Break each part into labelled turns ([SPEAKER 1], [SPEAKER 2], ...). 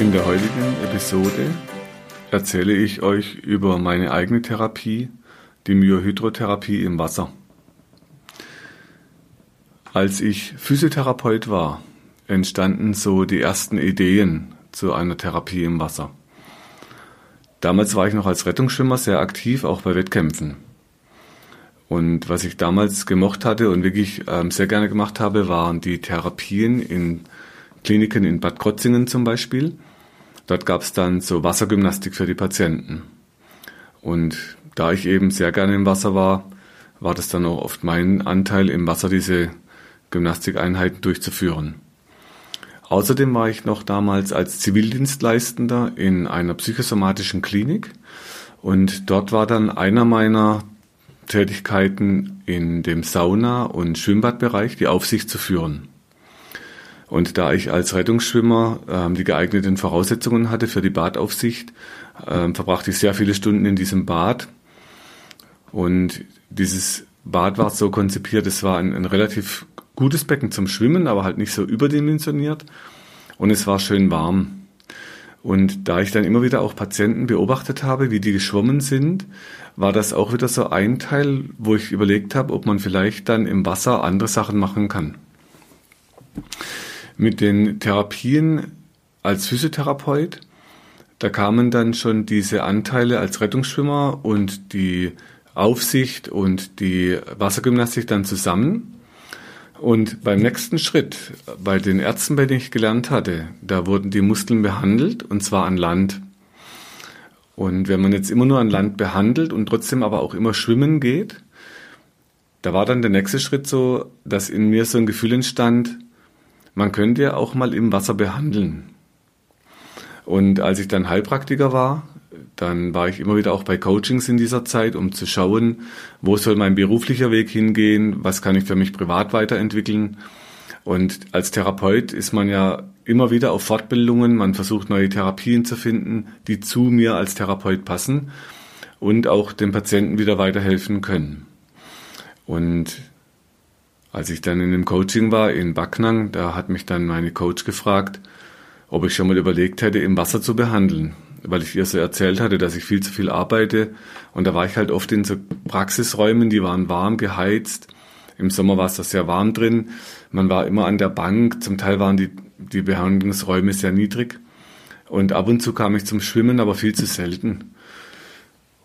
[SPEAKER 1] In der heutigen Episode erzähle ich euch über meine eigene Therapie, die Myohydrotherapie im Wasser. Als ich Physiotherapeut war, entstanden so die ersten Ideen zu einer Therapie im Wasser. Damals war ich noch als Rettungsschwimmer sehr aktiv, auch bei Wettkämpfen. Und was ich damals gemocht hatte und wirklich ähm, sehr gerne gemacht habe, waren die Therapien in Kliniken in Bad Krotzingen zum Beispiel. Dort gab es dann so Wassergymnastik für die Patienten. Und da ich eben sehr gerne im Wasser war, war das dann auch oft mein Anteil, im Wasser diese Gymnastikeinheiten durchzuführen. Außerdem war ich noch damals als Zivildienstleistender in einer psychosomatischen Klinik und dort war dann einer meiner Tätigkeiten in dem Sauna- und Schwimmbadbereich die Aufsicht zu führen. Und da ich als Rettungsschwimmer ähm, die geeigneten Voraussetzungen hatte für die Badaufsicht, ähm, verbrachte ich sehr viele Stunden in diesem Bad. Und dieses Bad war so konzipiert, es war ein, ein relativ gutes Becken zum Schwimmen, aber halt nicht so überdimensioniert. Und es war schön warm. Und da ich dann immer wieder auch Patienten beobachtet habe, wie die geschwommen sind, war das auch wieder so ein Teil, wo ich überlegt habe, ob man vielleicht dann im Wasser andere Sachen machen kann. Mit den Therapien als Physiotherapeut, da kamen dann schon diese Anteile als Rettungsschwimmer und die Aufsicht und die Wassergymnastik dann zusammen. Und beim nächsten Schritt, bei den Ärzten, bei denen ich gelernt hatte, da wurden die Muskeln behandelt und zwar an Land. Und wenn man jetzt immer nur an Land behandelt und trotzdem aber auch immer schwimmen geht, da war dann der nächste Schritt so, dass in mir so ein Gefühl entstand, man könnte ja auch mal im Wasser behandeln. Und als ich dann Heilpraktiker war, dann war ich immer wieder auch bei Coachings in dieser Zeit, um zu schauen, wo soll mein beruflicher Weg hingehen, was kann ich für mich privat weiterentwickeln. Und als Therapeut ist man ja immer wieder auf Fortbildungen, man versucht neue Therapien zu finden, die zu mir als Therapeut passen und auch dem Patienten wieder weiterhelfen können. Und als ich dann in dem Coaching war in Backnang, da hat mich dann meine Coach gefragt, ob ich schon mal überlegt hätte, im Wasser zu behandeln, weil ich ihr so erzählt hatte, dass ich viel zu viel arbeite. Und da war ich halt oft in so Praxisräumen, die waren warm, geheizt. Im Sommer war es da sehr warm drin. Man war immer an der Bank. Zum Teil waren die, die Behandlungsräume sehr niedrig. Und ab und zu kam ich zum Schwimmen, aber viel zu selten.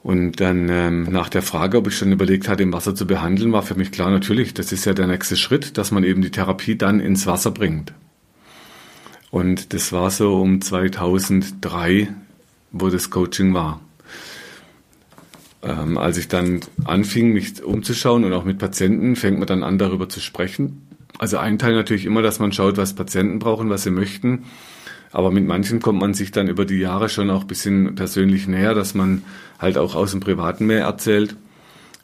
[SPEAKER 1] Und dann ähm, nach der Frage, ob ich schon überlegt hatte, im Wasser zu behandeln, war für mich klar, natürlich, das ist ja der nächste Schritt, dass man eben die Therapie dann ins Wasser bringt. Und das war so um 2003, wo das Coaching war. Ähm, als ich dann anfing, mich umzuschauen und auch mit Patienten, fängt man dann an, darüber zu sprechen. Also ein Teil natürlich immer, dass man schaut, was Patienten brauchen, was sie möchten. Aber mit manchen kommt man sich dann über die Jahre schon auch ein bisschen persönlich näher, dass man halt auch aus dem Privaten mehr erzählt.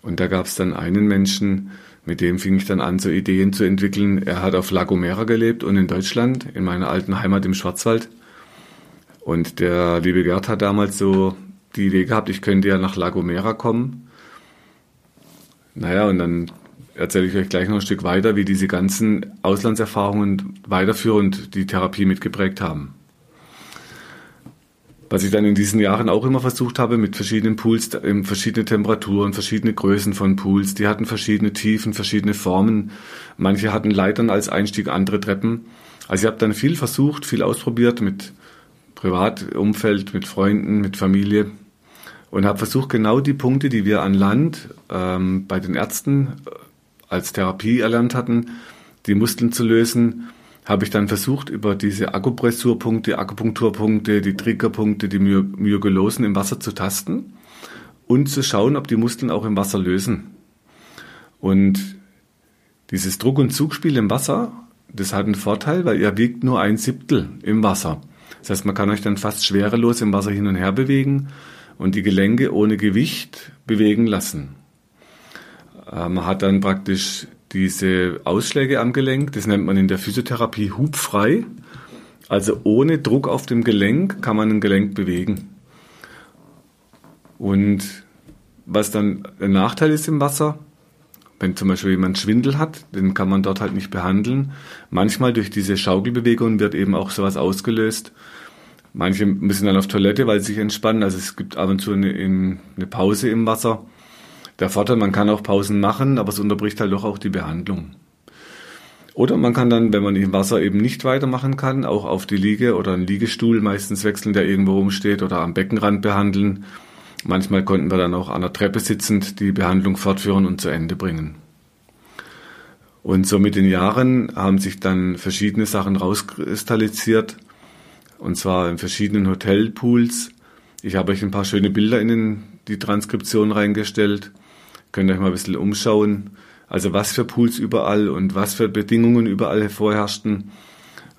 [SPEAKER 1] Und da gab es dann einen Menschen, mit dem fing ich dann an, so Ideen zu entwickeln. Er hat auf La Gomera gelebt und in Deutschland, in meiner alten Heimat im Schwarzwald. Und der liebe Gerd hat damals so die Idee gehabt, ich könnte ja nach La Gomera kommen. Naja, und dann erzähle ich euch gleich noch ein Stück weiter, wie diese ganzen Auslandserfahrungen weiterführend die Therapie mitgeprägt haben. Was ich dann in diesen Jahren auch immer versucht habe, mit verschiedenen Pools, verschiedene Temperaturen, verschiedene Größen von Pools, die hatten verschiedene Tiefen, verschiedene Formen. Manche hatten Leitern als Einstieg, andere Treppen. Also ich habe dann viel versucht, viel ausprobiert mit Privatumfeld, mit Freunden, mit Familie und habe versucht, genau die Punkte, die wir an Land ähm, bei den Ärzten als Therapie erlernt hatten, die Muskeln zu lösen, habe ich dann versucht, über diese Akupressurpunkte, Akupunkturpunkte, die Triggerpunkte, die My im Wasser zu tasten und zu schauen, ob die Muskeln auch im Wasser lösen. Und dieses Druck- und Zugspiel im Wasser, das hat einen Vorteil, weil er wiegt nur ein Siebtel im Wasser. Das heißt, man kann euch dann fast schwerelos im Wasser hin und her bewegen und die Gelenke ohne Gewicht bewegen lassen. Äh, man hat dann praktisch diese Ausschläge am Gelenk, das nennt man in der Physiotherapie hubfrei. Also ohne Druck auf dem Gelenk kann man ein Gelenk bewegen. Und was dann ein Nachteil ist im Wasser, wenn zum Beispiel jemand Schwindel hat, den kann man dort halt nicht behandeln. Manchmal durch diese Schaukelbewegung wird eben auch sowas ausgelöst. Manche müssen dann auf Toilette, weil sie sich entspannen. Also es gibt ab und zu eine, eine Pause im Wasser. Der Vorteil, man kann auch Pausen machen, aber es unterbricht halt doch auch die Behandlung. Oder man kann dann, wenn man im Wasser eben nicht weitermachen kann, auch auf die Liege oder einen Liegestuhl meistens wechseln, der irgendwo rumsteht oder am Beckenrand behandeln. Manchmal konnten wir dann auch an der Treppe sitzend die Behandlung fortführen und zu Ende bringen. Und so mit den Jahren haben sich dann verschiedene Sachen rauskristallisiert, und zwar in verschiedenen Hotelpools. Ich habe euch ein paar schöne Bilder in die Transkription reingestellt. Könnt euch mal ein bisschen umschauen. Also was für Pools überall und was für Bedingungen überall vorherrschten.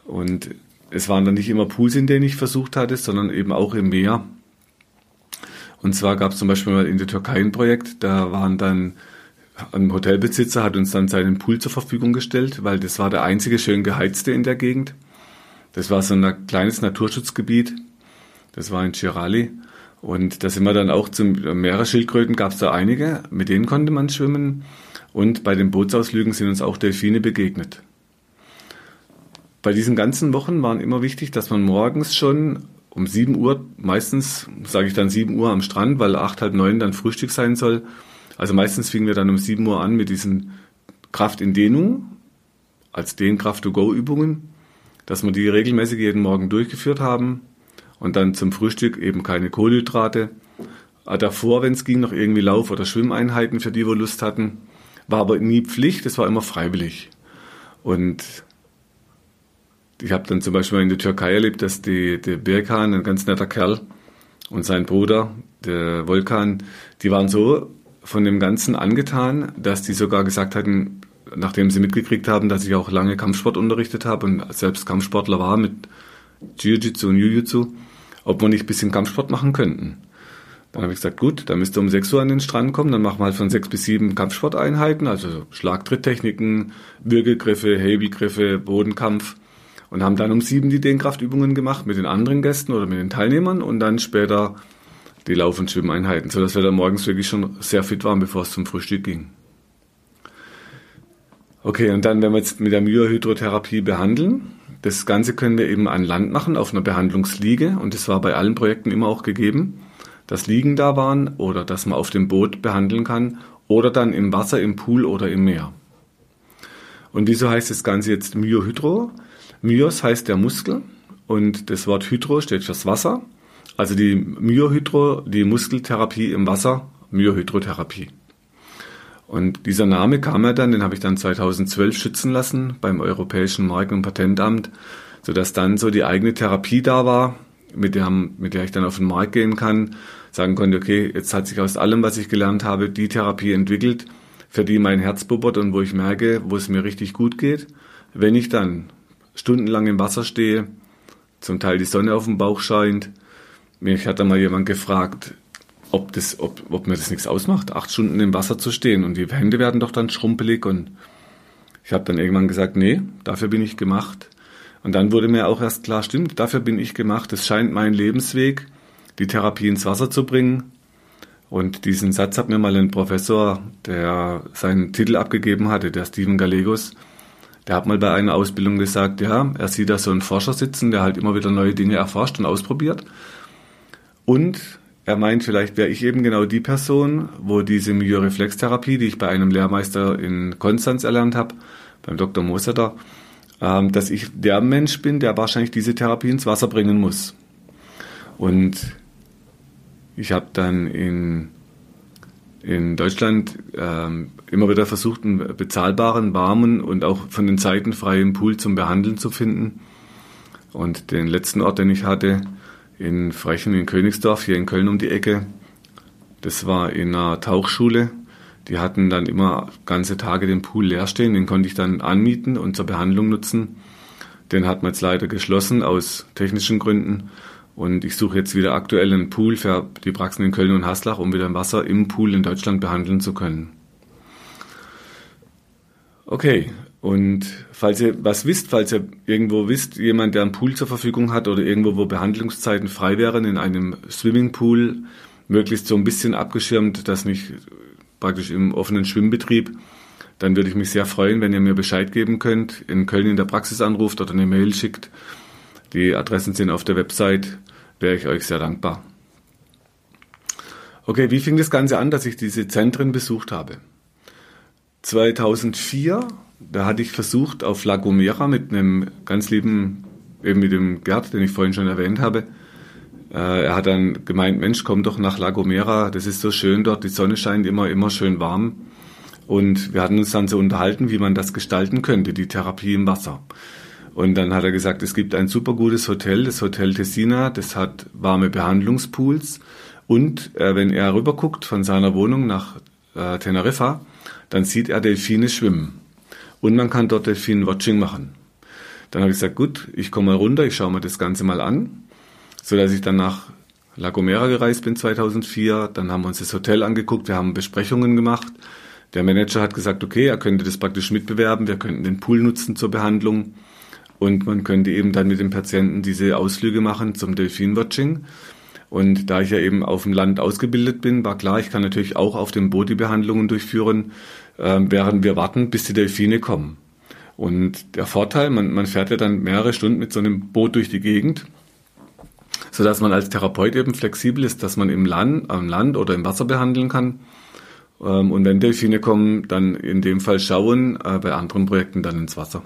[SPEAKER 1] Und es waren dann nicht immer Pools, in denen ich versucht hatte, sondern eben auch im Meer. Und zwar gab es zum Beispiel mal in der Türkei ein Projekt, da waren dann ein Hotelbesitzer hat uns dann seinen Pool zur Verfügung gestellt, weil das war der einzige schön geheizte in der Gegend. Das war so ein kleines Naturschutzgebiet. Das war in Chirali. Und da sind wir dann auch zum Meeresschildkröten gab es da einige, mit denen konnte man schwimmen. Und bei den Bootsausflügen sind uns auch Delfine begegnet. Bei diesen ganzen Wochen waren immer wichtig, dass man morgens schon um 7 Uhr, meistens sage ich dann 7 Uhr am Strand, weil 8, halb 9 dann Frühstück sein soll. Also meistens fingen wir dann um 7 Uhr an mit diesen Kraft in Dehnung, als Dehnkraft-to-go-Übungen, dass wir die regelmäßig jeden Morgen durchgeführt haben und dann zum Frühstück eben keine Kohlenhydrate. Ah, davor, wenn es ging, noch irgendwie Lauf- oder Schwimmeinheiten für die, wo Lust hatten. War aber nie Pflicht, es war immer freiwillig. Und ich habe dann zum Beispiel in der Türkei erlebt, dass die, der Birkan, ein ganz netter Kerl, und sein Bruder, der Volkan, die waren so von dem Ganzen angetan, dass die sogar gesagt hatten, nachdem sie mitgekriegt haben, dass ich auch lange Kampfsport unterrichtet habe und selbst Kampfsportler war mit Jiu-Jitsu und Jiu-Jitsu, ob wir nicht ein bisschen Kampfsport machen könnten. Dann habe ich gesagt, gut, dann müsst ihr um 6 Uhr an den Strand kommen, dann machen wir halt von 6 bis 7 Kampfsporteinheiten, also Schlagtritttechniken, Würgegriffe, Hebelgriffe, Bodenkampf und haben dann um sieben die Dehnkraftübungen gemacht mit den anderen Gästen oder mit den Teilnehmern und dann später die Lauf- und Schwimmeinheiten, sodass wir dann morgens wirklich schon sehr fit waren, bevor es zum Frühstück ging. Okay, und dann, wenn wir jetzt mit der Myohydrotherapie behandeln, das Ganze können wir eben an Land machen, auf einer Behandlungsliege, und das war bei allen Projekten immer auch gegeben, dass Liegen da waren oder dass man auf dem Boot behandeln kann oder dann im Wasser, im Pool oder im Meer. Und wieso heißt das Ganze jetzt Myohydro? Myos heißt der Muskel und das Wort Hydro steht fürs Wasser. Also die Myohydro, die Muskeltherapie im Wasser, Myohydrotherapie. Und dieser Name kam ja dann, den habe ich dann 2012 schützen lassen beim Europäischen Marken- und Patentamt, sodass dann so die eigene Therapie da war, mit der, mit der ich dann auf den Markt gehen kann, sagen konnte, okay, jetzt hat sich aus allem, was ich gelernt habe, die Therapie entwickelt, für die mein Herz bubbert und wo ich merke, wo es mir richtig gut geht. Wenn ich dann stundenlang im Wasser stehe, zum Teil die Sonne auf dem Bauch scheint. Mich hat da mal jemand gefragt, ob, das, ob, ob mir das nichts ausmacht, acht Stunden im Wasser zu stehen und die Hände werden doch dann schrumpelig und ich habe dann irgendwann gesagt, nee, dafür bin ich gemacht. Und dann wurde mir auch erst klar, stimmt, dafür bin ich gemacht. Es scheint mein Lebensweg, die Therapie ins Wasser zu bringen. Und diesen Satz hat mir mal ein Professor, der seinen Titel abgegeben hatte, der Stephen Gallegos, der hat mal bei einer Ausbildung gesagt, ja, er sieht da so einen Forscher sitzen, der halt immer wieder neue Dinge erforscht und ausprobiert. Und er meint, vielleicht wäre ich eben genau die Person, wo diese Myoreflextherapie, die ich bei einem Lehrmeister in Konstanz erlernt habe, beim Dr. Moseter, ähm, dass ich der Mensch bin, der wahrscheinlich diese Therapie ins Wasser bringen muss. Und ich habe dann in in Deutschland ähm, immer wieder versucht, einen bezahlbaren, warmen und auch von den Zeiten freien Pool zum Behandeln zu finden. Und den letzten Ort, den ich hatte, in Frechen in Königsdorf, hier in Köln um die Ecke, das war in einer Tauchschule. Die hatten dann immer ganze Tage den Pool leer stehen, den konnte ich dann anmieten und zur Behandlung nutzen. Den hat man jetzt leider geschlossen aus technischen Gründen. Und ich suche jetzt wieder aktuell einen Pool für die Praxen in Köln und Haslach, um wieder Wasser im Pool in Deutschland behandeln zu können. Okay, und falls ihr was wisst, falls ihr irgendwo wisst, jemand, der einen Pool zur Verfügung hat oder irgendwo, wo Behandlungszeiten frei wären in einem Swimmingpool, möglichst so ein bisschen abgeschirmt, das nicht praktisch im offenen Schwimmbetrieb, dann würde ich mich sehr freuen, wenn ihr mir Bescheid geben könnt, in Köln in der Praxis anruft oder eine Mail schickt. Die Adressen sind auf der Website, wäre ich euch sehr dankbar. Okay, wie fing das Ganze an, dass ich diese Zentren besucht habe? 2004, da hatte ich versucht, auf La Gomera mit einem ganz lieben, eben mit dem Gerd, den ich vorhin schon erwähnt habe, äh, er hat dann gemeint, Mensch, komm doch nach La Gomera, das ist so schön dort, die Sonne scheint immer, immer schön warm. Und wir hatten uns dann so unterhalten, wie man das gestalten könnte, die Therapie im Wasser. Und dann hat er gesagt, es gibt ein super gutes Hotel, das Hotel Tessina, das hat warme Behandlungspools. Und äh, wenn er rüberguckt von seiner Wohnung nach äh, Teneriffa, dann sieht er Delfine schwimmen. Und man kann dort Delfin-Watching machen. Dann habe ich gesagt, gut, ich komme mal runter, ich schaue mir das Ganze mal an so dass ich dann nach La Gomera gereist bin 2004. Dann haben wir uns das Hotel angeguckt, wir haben Besprechungen gemacht. Der Manager hat gesagt, okay, er könnte das praktisch mitbewerben, wir könnten den Pool nutzen zur Behandlung und man könnte eben dann mit dem Patienten diese Ausflüge machen zum Delfinwatching. Und da ich ja eben auf dem Land ausgebildet bin, war klar, ich kann natürlich auch auf dem Boot die Behandlungen durchführen, äh, während wir warten, bis die Delfine kommen. Und der Vorteil, man, man fährt ja dann mehrere Stunden mit so einem Boot durch die Gegend so dass man als Therapeut eben flexibel ist, dass man im Land, am Land oder im Wasser behandeln kann. Ähm, und wenn Delfine kommen, dann in dem Fall schauen, äh, bei anderen Projekten dann ins Wasser.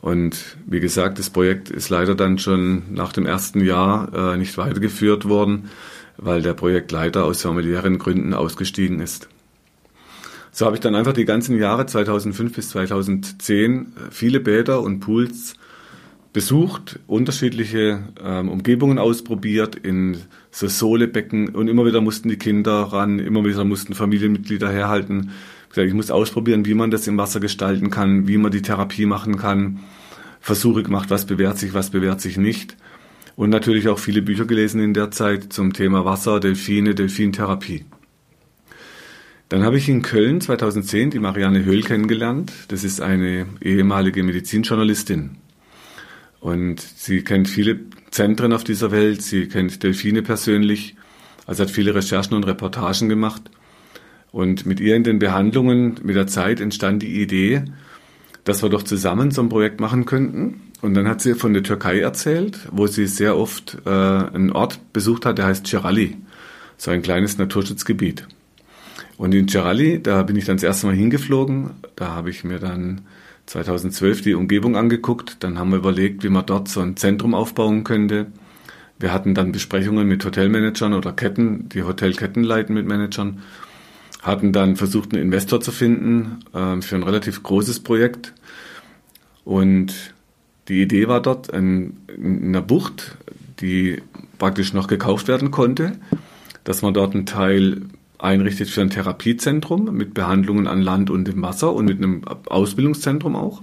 [SPEAKER 1] Und wie gesagt, das Projekt ist leider dann schon nach dem ersten Jahr äh, nicht weitergeführt worden, weil der Projektleiter aus familiären Gründen ausgestiegen ist. So habe ich dann einfach die ganzen Jahre 2005 bis 2010 äh, viele Bäder und Pools besucht, unterschiedliche ähm, Umgebungen ausprobiert, in so Sohlebecken und immer wieder mussten die Kinder ran, immer wieder mussten Familienmitglieder herhalten. Ich muss ausprobieren, wie man das im Wasser gestalten kann, wie man die Therapie machen kann. Versuche gemacht, was bewährt sich, was bewährt sich nicht. Und natürlich auch viele Bücher gelesen in der Zeit zum Thema Wasser, Delfine, Delfintherapie. Dann habe ich in Köln 2010 die Marianne Höhl kennengelernt. Das ist eine ehemalige Medizinjournalistin. Und sie kennt viele Zentren auf dieser Welt, sie kennt Delfine persönlich, also hat viele Recherchen und Reportagen gemacht. Und mit ihr in den Behandlungen mit der Zeit entstand die Idee, dass wir doch zusammen so ein Projekt machen könnten. Und dann hat sie von der Türkei erzählt, wo sie sehr oft äh, einen Ort besucht hat, der heißt Cerali, so ein kleines Naturschutzgebiet. Und in Cerali, da bin ich dann das erste Mal hingeflogen. Da habe ich mir dann 2012 die Umgebung angeguckt. Dann haben wir überlegt, wie man dort so ein Zentrum aufbauen könnte. Wir hatten dann Besprechungen mit Hotelmanagern oder Ketten, die Hotelketten leiten mit Managern. Hatten dann versucht, einen Investor zu finden äh, für ein relativ großes Projekt. Und die Idee war dort in, in einer Bucht, die praktisch noch gekauft werden konnte, dass man dort einen Teil einrichtet für ein Therapiezentrum mit Behandlungen an Land und im Wasser und mit einem Ausbildungszentrum auch.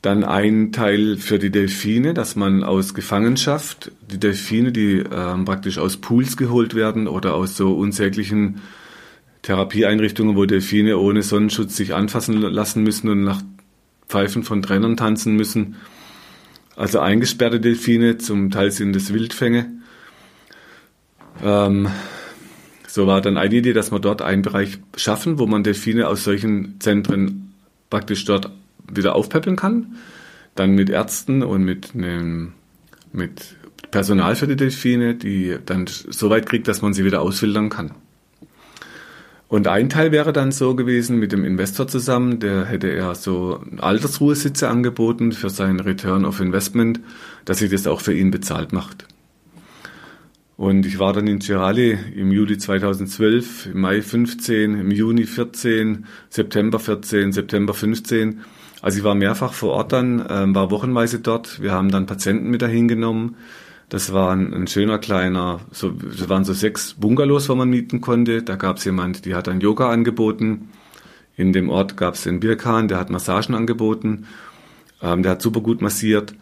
[SPEAKER 1] Dann ein Teil für die Delfine, dass man aus Gefangenschaft die Delfine, die äh, praktisch aus Pools geholt werden oder aus so unsäglichen Therapieeinrichtungen, wo Delfine ohne Sonnenschutz sich anfassen lassen müssen und nach Pfeifen von Trennern tanzen müssen. Also eingesperrte Delfine, zum Teil sind es Wildfänge. Ähm, so war dann eine Idee, dass wir dort einen Bereich schaffen, wo man Delfine aus solchen Zentren praktisch dort wieder aufpäppeln kann. Dann mit Ärzten und mit, einem, mit Personal für die Delfine, die dann so weit kriegt, dass man sie wieder ausfiltern kann. Und ein Teil wäre dann so gewesen mit dem Investor zusammen, der hätte er so Altersruhesitze angeboten für seinen Return of Investment, dass sich das auch für ihn bezahlt macht. Und ich war dann in Cerali im Juli 2012, im Mai 15, im Juni 14, September 14, September 15. Also ich war mehrfach vor Ort dann, äh, war wochenweise dort. Wir haben dann Patienten mit dahin genommen. Das war ein, ein schöner kleiner, so, das waren so sechs Bungalows, wo man mieten konnte. Da gab es jemand, die hat dann Yoga angeboten. In dem Ort gab es den Birkan, der hat Massagen angeboten. Ähm, der hat super gut massiert.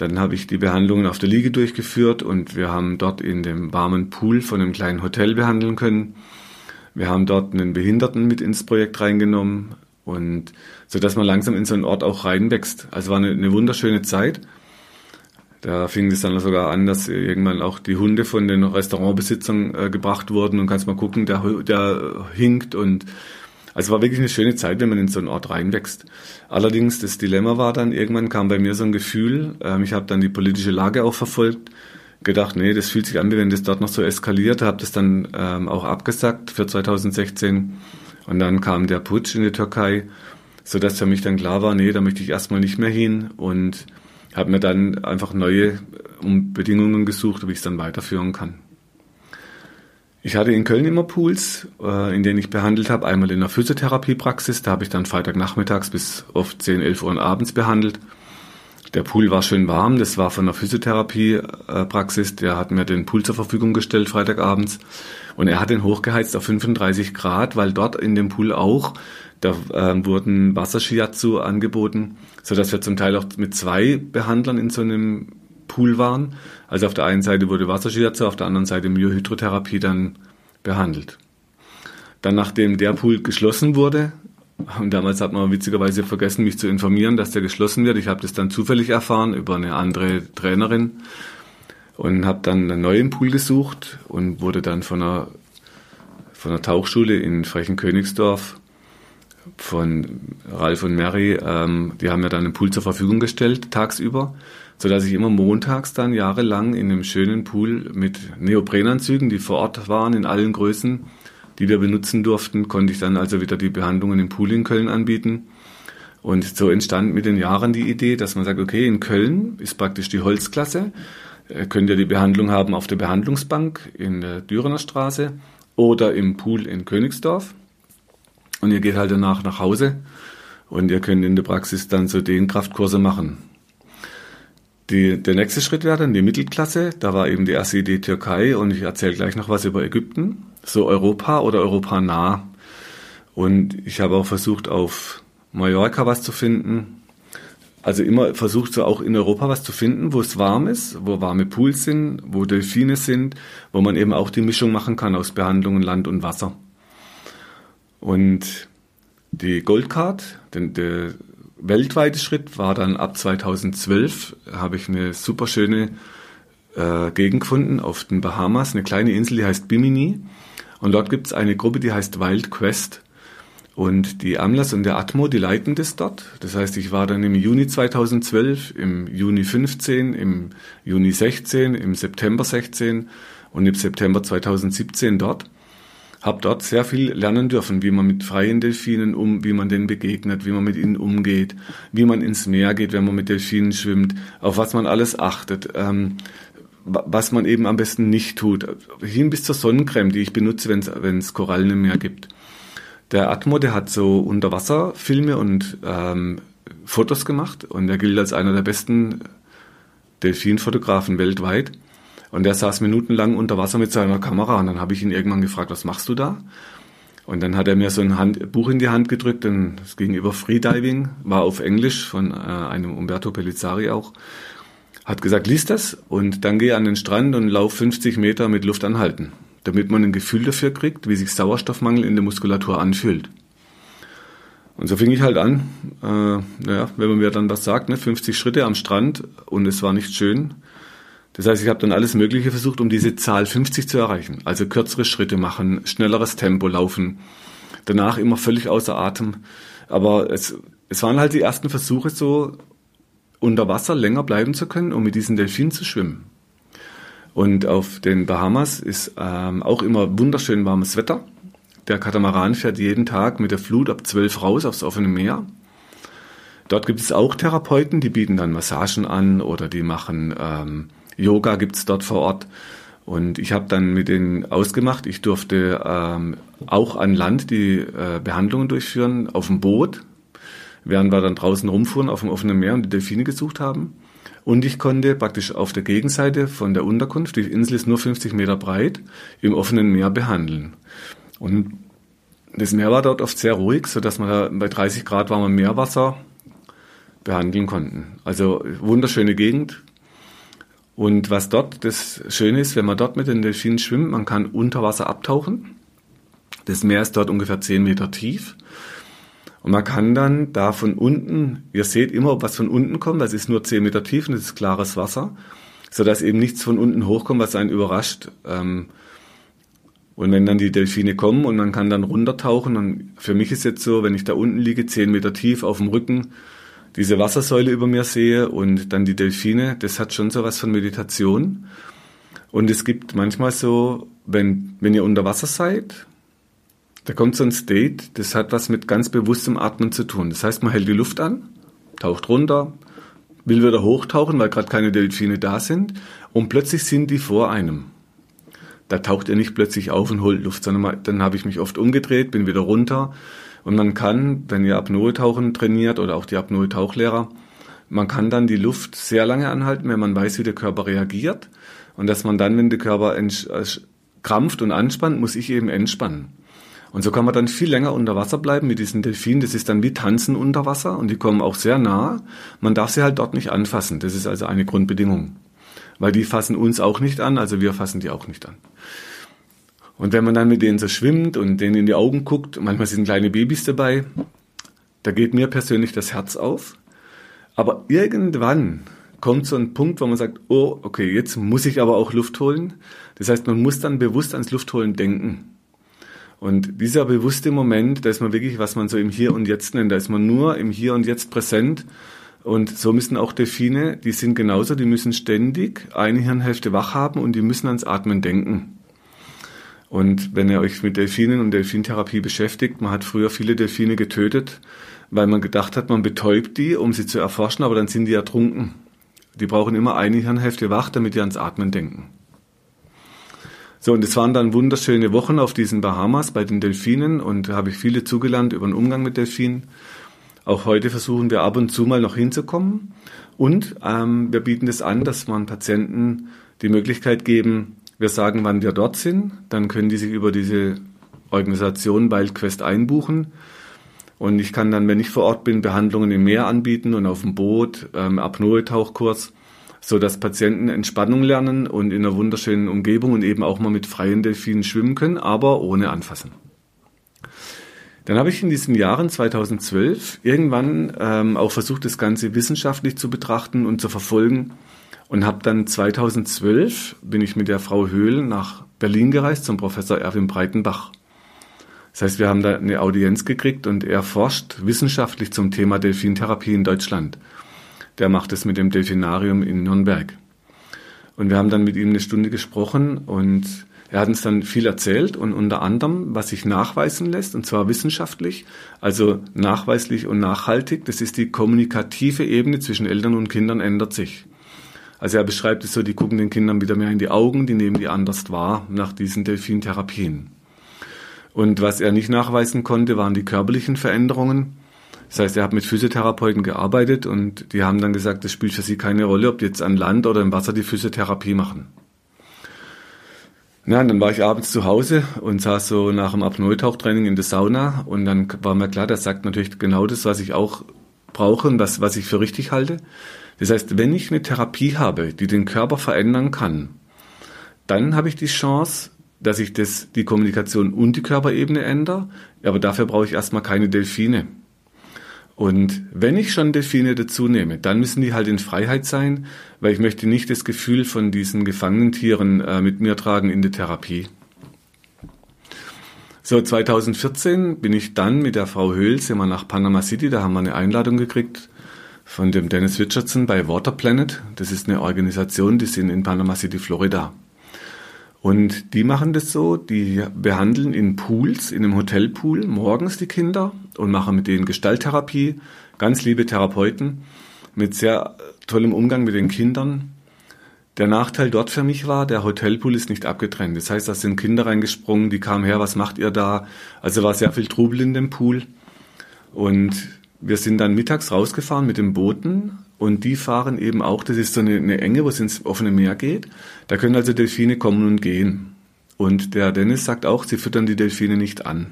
[SPEAKER 1] Dann habe ich die Behandlungen auf der Liege durchgeführt und wir haben dort in dem warmen Pool von einem kleinen Hotel behandeln können. Wir haben dort einen Behinderten mit ins Projekt reingenommen und so dass man langsam in so einen Ort auch reinwächst. Also war eine, eine wunderschöne Zeit. Da fing es dann sogar an, dass irgendwann auch die Hunde von den Restaurantbesitzern äh, gebracht wurden und kannst mal gucken, der, der hinkt und also war wirklich eine schöne Zeit, wenn man in so einen Ort reinwächst. Allerdings das Dilemma war dann, irgendwann kam bei mir so ein Gefühl, ähm, ich habe dann die politische Lage auch verfolgt, gedacht, nee, das fühlt sich an, wie wenn das dort noch so eskaliert, habe das dann ähm, auch abgesagt für 2016 und dann kam der Putsch in die Türkei, so dass für mich dann klar war, nee, da möchte ich erstmal nicht mehr hin und habe mir dann einfach neue um Bedingungen gesucht, wie ich es dann weiterführen kann. Ich hatte in Köln immer Pools, äh, in denen ich behandelt habe. Einmal in der Physiotherapiepraxis, da habe ich dann Freitagnachmittags bis oft 10, 11 Uhr abends behandelt. Der Pool war schön warm, das war von der Physiotherapiepraxis, der hat mir den Pool zur Verfügung gestellt Freitagabends und er hat den hochgeheizt auf 35 Grad, weil dort in dem Pool auch, da äh, wurden Wassershiatsu angeboten, so dass wir zum Teil auch mit zwei Behandlern in so einem Pool waren. Also auf der einen Seite wurde Wasserschiatze, auf der anderen Seite Myohydrotherapie dann behandelt. Dann, nachdem der Pool geschlossen wurde, und damals hat man witzigerweise vergessen, mich zu informieren, dass der geschlossen wird. Ich habe das dann zufällig erfahren über eine andere Trainerin und habe dann einen neuen Pool gesucht und wurde dann von einer, von einer Tauchschule in Frechen-Königsdorf von Ralf und Mary, ähm, die haben mir dann einen Pool zur Verfügung gestellt, tagsüber so dass ich immer montags dann jahrelang in einem schönen Pool mit Neoprenanzügen, die vor Ort waren in allen Größen, die wir benutzen durften, konnte ich dann also wieder die Behandlungen im Pool in Köln anbieten. Und so entstand mit den Jahren die Idee, dass man sagt, okay, in Köln ist praktisch die Holzklasse, äh, könnt ihr die Behandlung haben auf der Behandlungsbank in der Dürener Straße oder im Pool in Königsdorf. Und ihr geht halt danach nach Hause und ihr könnt in der Praxis dann so den Kraftkurse machen. Die, der nächste Schritt wäre dann die Mittelklasse. Da war eben die erste Idee Türkei und ich erzähle gleich noch was über Ägypten. So Europa oder Europa nah. Und ich habe auch versucht, auf Mallorca was zu finden. Also immer versucht so auch in Europa was zu finden, wo es warm ist, wo warme Pools sind, wo Delfine sind, wo man eben auch die Mischung machen kann aus Behandlungen Land und Wasser. Und die Goldcard, denn der weltweite Schritt war dann ab 2012, habe ich eine super schöne äh, Gegend gefunden auf den Bahamas, eine kleine Insel, die heißt Bimini. Und dort gibt es eine Gruppe, die heißt Wild Quest. Und die Amlas und der Atmo, die leiten das dort. Das heißt, ich war dann im Juni 2012, im Juni 15, im Juni 16, im September 16 und im September 2017 dort habe dort sehr viel lernen dürfen, wie man mit freien Delfinen um, wie man denen begegnet, wie man mit ihnen umgeht, wie man ins Meer geht, wenn man mit Delfinen schwimmt, auf was man alles achtet, ähm, was man eben am besten nicht tut, hin bis zur Sonnencreme, die ich benutze, wenn es Korallen im Meer gibt. Der Atmo, der hat so Unterwasserfilme und ähm, Fotos gemacht und er gilt als einer der besten Delfinfotografen weltweit. Und der saß minutenlang unter Wasser mit seiner Kamera und dann habe ich ihn irgendwann gefragt, was machst du da? Und dann hat er mir so ein Hand, Buch in die Hand gedrückt, denn es ging über Freediving, war auf Englisch von äh, einem Umberto Pellizzari auch. Hat gesagt, lies das und dann geh an den Strand und lauf 50 Meter mit Luft anhalten, damit man ein Gefühl dafür kriegt, wie sich Sauerstoffmangel in der Muskulatur anfühlt. Und so fing ich halt an, äh, naja, wenn man mir dann was sagt, ne, 50 Schritte am Strand und es war nicht schön, das heißt, ich habe dann alles Mögliche versucht, um diese Zahl 50 zu erreichen. Also kürzere Schritte machen, schnelleres Tempo laufen. Danach immer völlig außer Atem. Aber es, es waren halt die ersten Versuche, so unter Wasser länger bleiben zu können, um mit diesen Delfinen zu schwimmen. Und auf den Bahamas ist ähm, auch immer wunderschön warmes Wetter. Der Katamaran fährt jeden Tag mit der Flut ab 12 raus aufs offene Meer. Dort gibt es auch Therapeuten, die bieten dann Massagen an oder die machen ähm, Yoga gibt's dort vor Ort. Und ich habe dann mit denen ausgemacht, ich durfte ähm, auch an Land die äh, Behandlungen durchführen, auf dem Boot, während wir dann draußen rumfuhren auf dem offenen Meer und die Delfine gesucht haben. Und ich konnte praktisch auf der Gegenseite von der Unterkunft, die Insel ist nur 50 Meter breit, im offenen Meer behandeln. Und das Meer war dort oft sehr ruhig, so dass man da bei 30 Grad warmem Meerwasser behandeln konnten. Also wunderschöne Gegend. Und was dort das Schöne ist, wenn man dort mit den Delfinen schwimmt, man kann unter Wasser abtauchen. Das Meer ist dort ungefähr 10 Meter tief. Und man kann dann da von unten, ihr seht immer, was von unten kommt, das ist nur 10 Meter tief und das ist klares Wasser, sodass eben nichts von unten hochkommt, was einen überrascht. Ähm, und wenn dann die Delfine kommen und man kann dann runtertauchen, und für mich ist jetzt so, wenn ich da unten liege, 10 Meter tief auf dem Rücken, diese Wassersäule über mir sehe und dann die Delfine, das hat schon so was von Meditation. Und es gibt manchmal so, wenn, wenn ihr unter Wasser seid da kommt so ein State, das hat was mit ganz bewusstem Atmen zu tun. Das heißt, man hält die Luft an, taucht runter, will wieder hochtauchen, weil gerade keine Delfine da sind und plötzlich sind die vor einem. Da taucht er nicht plötzlich auf und holt Luft, sondern mal, dann habe ich mich oft umgedreht, bin wieder runter und man kann, wenn ihr Apnoe-Tauchen trainiert oder auch die Apnoe-Tauchlehrer, man kann dann die Luft sehr lange anhalten, wenn man weiß, wie der Körper reagiert und dass man dann, wenn der Körper äh, krampft und anspannt, muss ich eben entspannen. Und so kann man dann viel länger unter Wasser bleiben mit diesen Delfinen. Das ist dann wie Tanzen unter Wasser und die kommen auch sehr nah. Man darf sie halt dort nicht anfassen. Das ist also eine Grundbedingung. Weil die fassen uns auch nicht an, also wir fassen die auch nicht an. Und wenn man dann mit denen so schwimmt und denen in die Augen guckt, manchmal sind kleine Babys dabei, da geht mir persönlich das Herz auf. Aber irgendwann kommt so ein Punkt, wo man sagt, oh, okay, jetzt muss ich aber auch Luft holen. Das heißt, man muss dann bewusst ans Luftholen denken. Und dieser bewusste Moment, da ist man wirklich, was man so im Hier und Jetzt nennt, da ist man nur im Hier und Jetzt präsent. Und so müssen auch Delfine, die sind genauso, die müssen ständig eine Hirnhälfte wach haben und die müssen ans Atmen denken. Und wenn ihr euch mit Delfinen und Delfintherapie beschäftigt, man hat früher viele Delfine getötet, weil man gedacht hat, man betäubt die, um sie zu erforschen, aber dann sind die ertrunken. Die brauchen immer eine Hirnhälfte wach, damit die ans Atmen denken. So, und es waren dann wunderschöne Wochen auf diesen Bahamas bei den Delfinen und da habe ich viele zugelernt über den Umgang mit Delfinen. Auch heute versuchen wir ab und zu mal noch hinzukommen. Und ähm, wir bieten das an, dass man Patienten die Möglichkeit geben, wir sagen, wann wir dort sind, dann können die sich über diese Organisation WildQuest einbuchen. Und ich kann dann, wenn ich vor Ort bin, Behandlungen im Meer anbieten und auf dem Boot, ähm, Apnoe-Tauchkurs so dass Patienten Entspannung lernen und in einer wunderschönen Umgebung und eben auch mal mit freien Delfinen schwimmen können, aber ohne anfassen. Dann habe ich in diesen Jahren 2012 irgendwann ähm, auch versucht, das Ganze wissenschaftlich zu betrachten und zu verfolgen und habe dann 2012 bin ich mit der Frau Höhl nach Berlin gereist zum Professor Erwin Breitenbach. Das heißt, wir haben da eine Audienz gekriegt und er forscht wissenschaftlich zum Thema Delfintherapie in Deutschland der macht es mit dem Delfinarium in Nürnberg. Und wir haben dann mit ihm eine Stunde gesprochen und er hat uns dann viel erzählt und unter anderem, was sich nachweisen lässt, und zwar wissenschaftlich, also nachweislich und nachhaltig, das ist die kommunikative Ebene zwischen Eltern und Kindern ändert sich. Also er beschreibt es so, die gucken den Kindern wieder mehr in die Augen, die nehmen die anders wahr nach diesen Delfintherapien. Und was er nicht nachweisen konnte, waren die körperlichen Veränderungen. Das heißt, er hat mit Physiotherapeuten gearbeitet und die haben dann gesagt, das spielt für sie keine Rolle, ob die jetzt an Land oder im Wasser die Physiotherapie machen. Ja, und dann war ich abends zu Hause und saß so nach dem Apnoe-Tauchtraining in der Sauna und dann war mir klar, der sagt natürlich genau das, was ich auch brauche und was, was ich für richtig halte. Das heißt, wenn ich eine Therapie habe, die den Körper verändern kann, dann habe ich die Chance, dass ich das, die Kommunikation und die Körperebene ändere, aber dafür brauche ich erstmal keine Delfine. Und wenn ich schon Delfine dazu nehme, dann müssen die halt in Freiheit sein, weil ich möchte nicht das Gefühl von diesen gefangenen Tieren äh, mit mir tragen in der Therapie. So, 2014 bin ich dann mit der Frau Höhl, sind wir nach Panama City, da haben wir eine Einladung gekriegt von dem Dennis Richardson bei Water Planet. Das ist eine Organisation, die sind in Panama City, Florida. Und die machen das so, die behandeln in Pools, in einem Hotelpool morgens die Kinder und machen mit denen Gestalttherapie, ganz liebe Therapeuten mit sehr tollem Umgang mit den Kindern. Der Nachteil dort für mich war, der Hotelpool ist nicht abgetrennt. Das heißt, da sind Kinder reingesprungen, die kamen her, was macht ihr da? Also war sehr viel Trubel in dem Pool. Und wir sind dann mittags rausgefahren mit dem Booten und die fahren eben auch, das ist so eine, eine Enge, wo es ins offene Meer geht. Da können also Delfine kommen und gehen. Und der Dennis sagt auch, sie füttern die Delfine nicht an.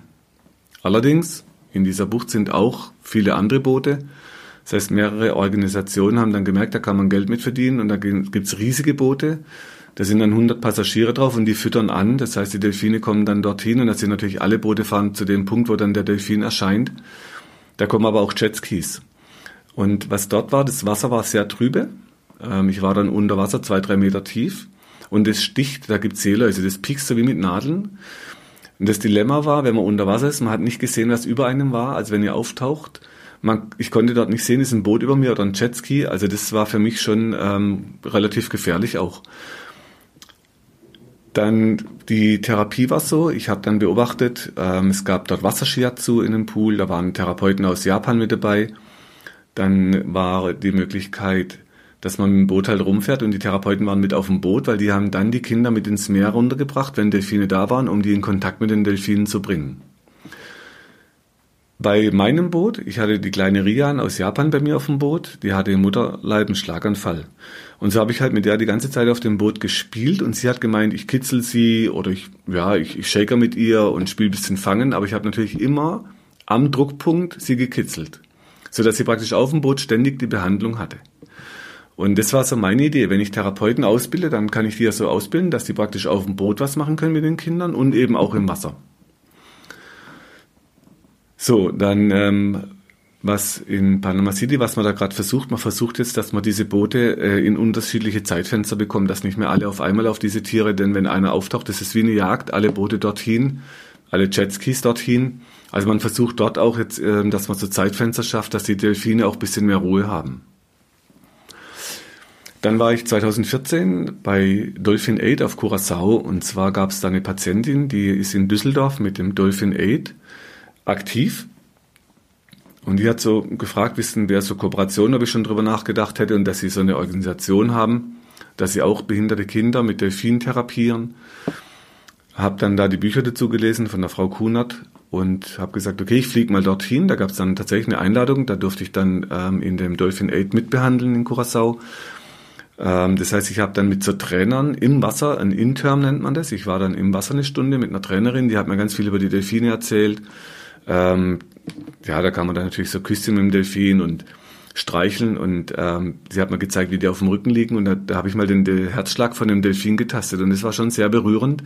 [SPEAKER 1] Allerdings, in dieser Bucht sind auch viele andere Boote. Das heißt, mehrere Organisationen haben dann gemerkt, da kann man Geld mit verdienen und da gibt's riesige Boote. Da sind dann 100 Passagiere drauf und die füttern an. Das heißt, die Delfine kommen dann dorthin und da sind natürlich alle Boote fahren zu dem Punkt, wo dann der Delfin erscheint. Da kommen aber auch Jetskis. Und was dort war, das Wasser war sehr trübe. Ähm, ich war dann unter Wasser, zwei, drei Meter tief. Und es sticht, da gibt's Seeläuse, das piekst so wie mit Nadeln. Und das Dilemma war, wenn man unter Wasser ist, man hat nicht gesehen, was über einem war, als wenn ihr auftaucht. Man, ich konnte dort nicht sehen, ist ein Boot über mir oder ein Jetski. Also das war für mich schon ähm, relativ gefährlich auch. Dann die Therapie war so, ich habe dann beobachtet, ähm, es gab dort Wassershiatsu in dem Pool, da waren Therapeuten aus Japan mit dabei. Dann war die Möglichkeit, dass man mit dem Boot halt rumfährt und die Therapeuten waren mit auf dem Boot, weil die haben dann die Kinder mit ins Meer runtergebracht, wenn Delfine da waren, um die in Kontakt mit den Delfinen zu bringen. Bei meinem Boot, ich hatte die kleine Rian aus Japan bei mir auf dem Boot, die hatte im Mutterleib einen Schlaganfall. Und so habe ich halt mit der die ganze Zeit auf dem Boot gespielt und sie hat gemeint, ich kitzel sie oder ich, ja, ich, ich shaker mit ihr und spiele bisschen Fangen, aber ich habe natürlich immer am Druckpunkt sie gekitzelt, sodass sie praktisch auf dem Boot ständig die Behandlung hatte. Und das war so meine Idee. Wenn ich Therapeuten ausbilde, dann kann ich die ja so ausbilden, dass die praktisch auf dem Boot was machen können mit den Kindern und eben auch im Wasser. So, dann ähm, was in Panama City, was man da gerade versucht, man versucht jetzt, dass man diese Boote äh, in unterschiedliche Zeitfenster bekommt, dass nicht mehr alle auf einmal auf diese Tiere, denn wenn einer auftaucht, das ist wie eine Jagd, alle Boote dorthin, alle Jetskis dorthin. Also man versucht dort auch jetzt, äh, dass man so Zeitfenster schafft, dass die Delfine auch bisschen mehr Ruhe haben. Dann war ich 2014 bei Dolphin Aid auf Curacao und zwar gab es da eine Patientin, die ist in Düsseldorf mit dem Dolphin Aid aktiv. Und die hat so gefragt, wissen wer so Kooperationen, ob ich schon drüber nachgedacht hätte und dass sie so eine Organisation haben, dass sie auch behinderte Kinder mit Delfinen therapieren. Habe dann da die Bücher dazu gelesen von der Frau Kunert und habe gesagt, okay, ich fliege mal dorthin. Da gab es dann tatsächlich eine Einladung, da durfte ich dann ähm, in dem Dolphin Aid mitbehandeln in Curacao ähm, das heißt, ich habe dann mit so Trainern im Wasser, ein Intern nennt man das, ich war dann im Wasser eine Stunde mit einer Trainerin, die hat mir ganz viel über die Delfine erzählt. Ähm, ja, da kann man dann natürlich so Küsschen mit dem Delfin und streicheln und ähm, sie hat mir gezeigt, wie die auf dem Rücken liegen und da, da habe ich mal den, den Herzschlag von dem Delfin getastet und das war schon sehr berührend.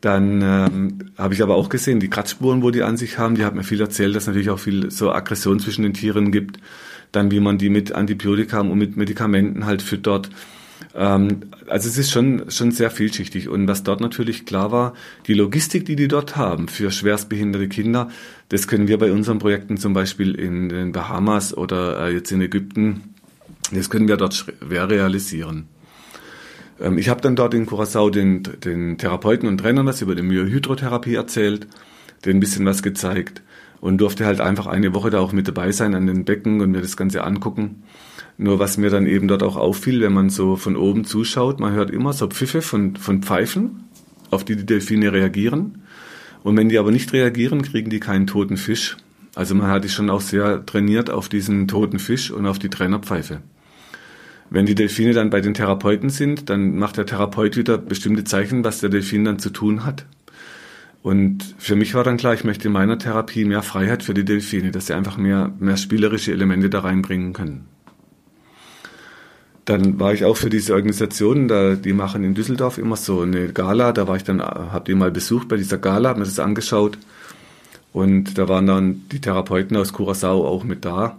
[SPEAKER 1] Dann ähm, habe ich aber auch gesehen, die Kratzspuren, wo die an sich haben, die hat mir viel erzählt, dass es natürlich auch viel so Aggression zwischen den Tieren gibt dann wie man die mit Antibiotika und mit Medikamenten halt füttert. Ähm, also es ist schon, schon sehr vielschichtig. Und was dort natürlich klar war, die Logistik, die die dort haben für schwerstbehinderte Kinder, das können wir bei unseren Projekten zum Beispiel in den Bahamas oder äh, jetzt in Ägypten, das können wir dort schwer realisieren. Ähm, ich habe dann dort in Curacao den, den Therapeuten und Trainern was über die Myohydrotherapie erzählt, denen ein bisschen was gezeigt und durfte halt einfach eine Woche da auch mit dabei sein an den Becken und mir das Ganze angucken. Nur was mir dann eben dort auch auffiel, wenn man so von oben zuschaut, man hört immer so Pfiffe von, von Pfeifen, auf die die Delfine reagieren. Und wenn die aber nicht reagieren, kriegen die keinen toten Fisch. Also man hat die schon auch sehr trainiert auf diesen toten Fisch und auf die Trainerpfeife. Wenn die Delfine dann bei den Therapeuten sind, dann macht der Therapeut wieder bestimmte Zeichen, was der Delfin dann zu tun hat. Und für mich war dann klar, ich möchte in meiner Therapie mehr Freiheit für die Delfine, dass sie einfach mehr, mehr spielerische Elemente da reinbringen können. Dann war ich auch für diese Organisation, da, die machen in Düsseldorf immer so eine Gala, da war ich dann, hab die mal besucht bei dieser Gala, hab mir das angeschaut. Und da waren dann die Therapeuten aus Curacao auch mit da.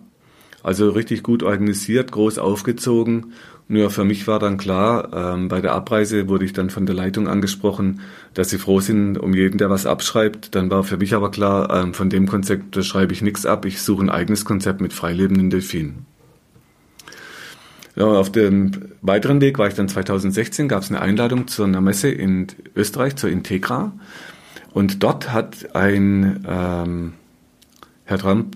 [SPEAKER 1] Also richtig gut organisiert, groß aufgezogen nur für mich war dann klar, ähm, bei der Abreise wurde ich dann von der Leitung angesprochen, dass sie froh sind um jeden, der was abschreibt. Dann war für mich aber klar, ähm, von dem Konzept schreibe ich nichts ab. Ich suche ein eigenes Konzept mit freilebenden Delfinen. Ja, auf dem weiteren Weg war ich dann 2016, gab es eine Einladung zu einer Messe in Österreich, zur Integra. Und dort hat ein ähm, Herr Trump,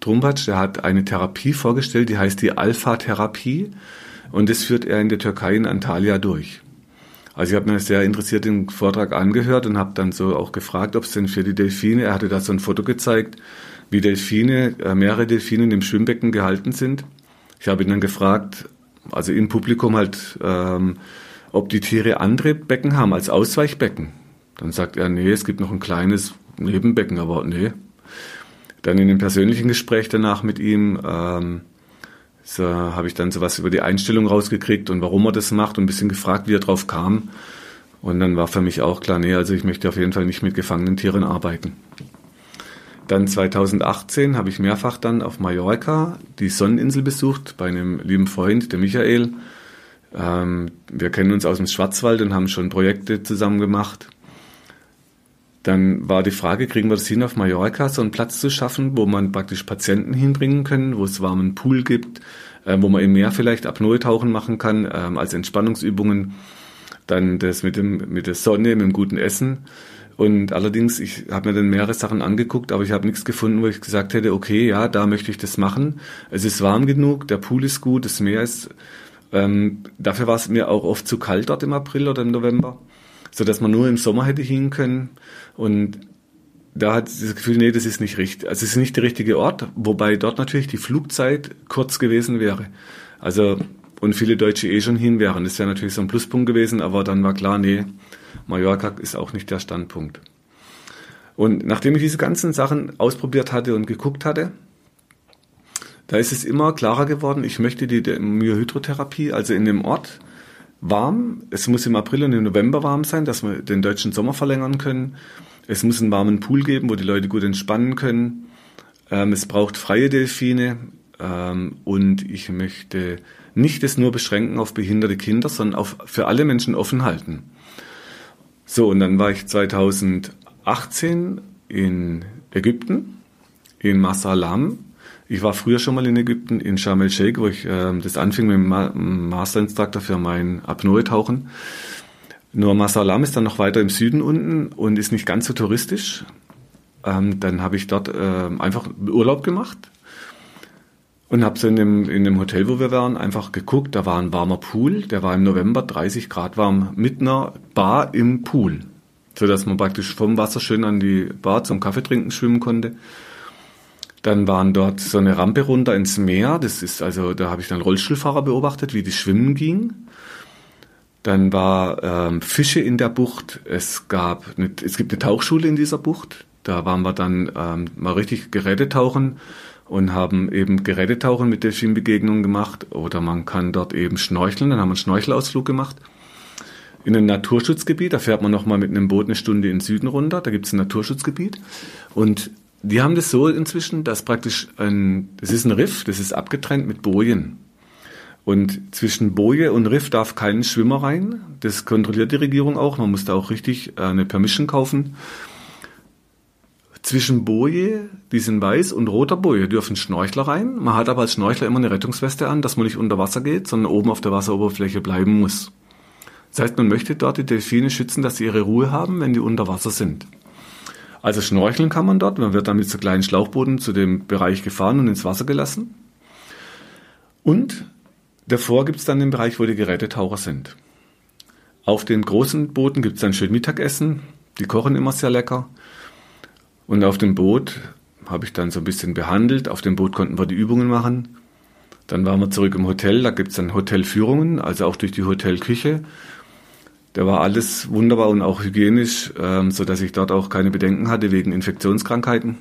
[SPEAKER 1] Trumpatsch, der hat eine Therapie vorgestellt, die heißt die Alpha-Therapie. Und das führt er in der Türkei in Antalya durch. Also ich habe mir sehr interessiert den Vortrag angehört und habe dann so auch gefragt, ob es denn für die Delfine, er hatte da so ein Foto gezeigt, wie Delfine, äh, mehrere Delfine in dem Schwimmbecken gehalten sind. Ich habe ihn dann gefragt, also im Publikum halt, ähm, ob die Tiere andere Becken haben als Ausweichbecken. Dann sagt er, nee, es gibt noch ein kleines Nebenbecken, aber nee. Dann in dem persönlichen Gespräch danach mit ihm ähm, so, habe ich dann sowas über die Einstellung rausgekriegt und warum er das macht und ein bisschen gefragt, wie er drauf kam. Und dann war für mich auch klar, nee, also ich möchte auf jeden Fall nicht mit gefangenen Tieren arbeiten. Dann 2018 habe ich mehrfach dann auf Mallorca die Sonneninsel besucht bei einem lieben Freund, der Michael. Ähm, wir kennen uns aus dem Schwarzwald und haben schon Projekte zusammen gemacht. Dann war die Frage, kriegen wir das hin, auf Mallorca so einen Platz zu schaffen, wo man praktisch Patienten hinbringen können, wo es warmen Pool gibt, äh, wo man im Meer vielleicht Apnoe-Tauchen machen kann, äh, als Entspannungsübungen. Dann das mit, dem, mit der Sonne, mit dem guten Essen. Und allerdings, ich habe mir dann mehrere Sachen angeguckt, aber ich habe nichts gefunden, wo ich gesagt hätte, okay, ja, da möchte ich das machen. Es ist warm genug, der Pool ist gut, das Meer ist. Ähm, dafür war es mir auch oft zu kalt dort im April oder im November so dass man nur im Sommer hätte hin können. Und da hat das Gefühl, nee, das ist nicht richtig. Also es ist nicht der richtige Ort, wobei dort natürlich die Flugzeit kurz gewesen wäre. Also und viele Deutsche eh schon hin wären. Das wäre natürlich so ein Pluspunkt gewesen, aber dann war klar, nee, Mallorca ist auch nicht der Standpunkt. Und nachdem ich diese ganzen Sachen ausprobiert hatte und geguckt hatte, da ist es immer klarer geworden, ich möchte die Myohydrotherapie, also in dem Ort, warm. Es muss im April und im November warm sein, dass wir den deutschen Sommer verlängern können. Es muss einen warmen Pool geben, wo die Leute gut entspannen können. Ähm, es braucht freie Delfine. Ähm, und ich möchte nicht es nur beschränken auf behinderte Kinder, sondern auf, für alle Menschen offen halten. So, und dann war ich 2018 in Ägypten, in Masalam, ich war früher schon mal in Ägypten, in Sharm el-Sheikh, wo ich äh, das anfing mit dem Ma Master Instructor für mein Apnoe-Tauchen. Nur Masalam ist dann noch weiter im Süden unten und ist nicht ganz so touristisch. Ähm, dann habe ich dort äh, einfach Urlaub gemacht und habe so in dem, in dem Hotel, wo wir waren, einfach geguckt. Da war ein warmer Pool, der war im November 30 Grad warm, mit einer Bar im Pool, so dass man praktisch vom Wasser schön an die Bar zum Kaffeetrinken schwimmen konnte. Dann waren dort so eine Rampe runter ins Meer. Das ist also, da habe ich dann Rollstuhlfahrer beobachtet, wie die schwimmen gingen. Dann war ähm, Fische in der Bucht. Es gab, eine, es gibt eine Tauchschule in dieser Bucht. Da waren wir dann ähm, mal richtig Gerätetauchen und haben eben Gerätetauchen mit Delfinbegegnungen gemacht. Oder man kann dort eben schnorcheln. Dann haben wir einen Schnorchelausflug gemacht. In ein Naturschutzgebiet, da fährt man nochmal mit einem Boot eine Stunde in den Süden runter. Da gibt es ein Naturschutzgebiet. Und die haben das so inzwischen, dass praktisch ein, das ist ein Riff, das ist abgetrennt mit Bojen. Und zwischen Boje und Riff darf kein Schwimmer rein. Das kontrolliert die Regierung auch. Man muss da auch richtig äh, eine Permission kaufen. Zwischen Boje, die sind weiß, und roter Boje dürfen Schnorchler rein. Man hat aber als Schnorchler immer eine Rettungsweste an, dass man nicht unter Wasser geht, sondern oben auf der Wasseroberfläche bleiben muss. Das heißt, man möchte dort die Delfine schützen, dass sie ihre Ruhe haben, wenn die unter Wasser sind. Also schnorcheln kann man dort. Man wird dann mit so kleinen Schlauchbooten zu dem Bereich gefahren und ins Wasser gelassen. Und davor gibt es dann den Bereich, wo die Gerätetaucher sind. Auf den großen Booten gibt es dann schön Mittagessen. Die kochen immer sehr lecker. Und auf dem Boot habe ich dann so ein bisschen behandelt. Auf dem Boot konnten wir die Übungen machen. Dann waren wir zurück im Hotel. Da gibt es dann Hotelführungen, also auch durch die Hotelküche. Da war alles wunderbar und auch hygienisch, ähm, so dass ich dort auch keine Bedenken hatte wegen Infektionskrankheiten.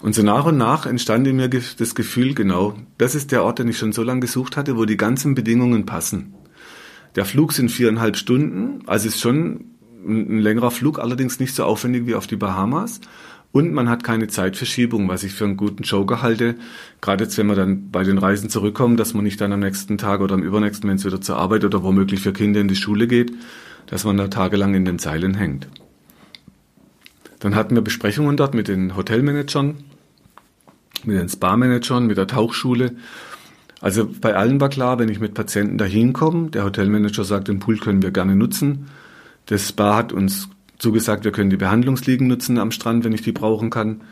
[SPEAKER 1] Und so nach und nach entstand in mir das Gefühl, genau, das ist der Ort, den ich schon so lange gesucht hatte, wo die ganzen Bedingungen passen. Der Flug sind viereinhalb Stunden, also ist schon ein längerer Flug, allerdings nicht so aufwendig wie auf die Bahamas. Und man hat keine Zeitverschiebung, was ich für einen guten Joker halte. Gerade jetzt, wenn man dann bei den Reisen zurückkommt, dass man nicht dann am nächsten Tag oder am übernächsten, wenn es wieder zur Arbeit oder womöglich für Kinder in die Schule geht, dass man da tagelang in den Zeilen hängt. Dann hatten wir Besprechungen dort mit den Hotelmanagern, mit den Spa-Managern, mit der Tauchschule. Also bei allen war klar, wenn ich mit Patienten dahin komme, der Hotelmanager sagt, den Pool können wir gerne nutzen. Das Spa hat uns zugesagt, wir können die Behandlungsliegen nutzen am Strand, wenn ich die brauchen kann.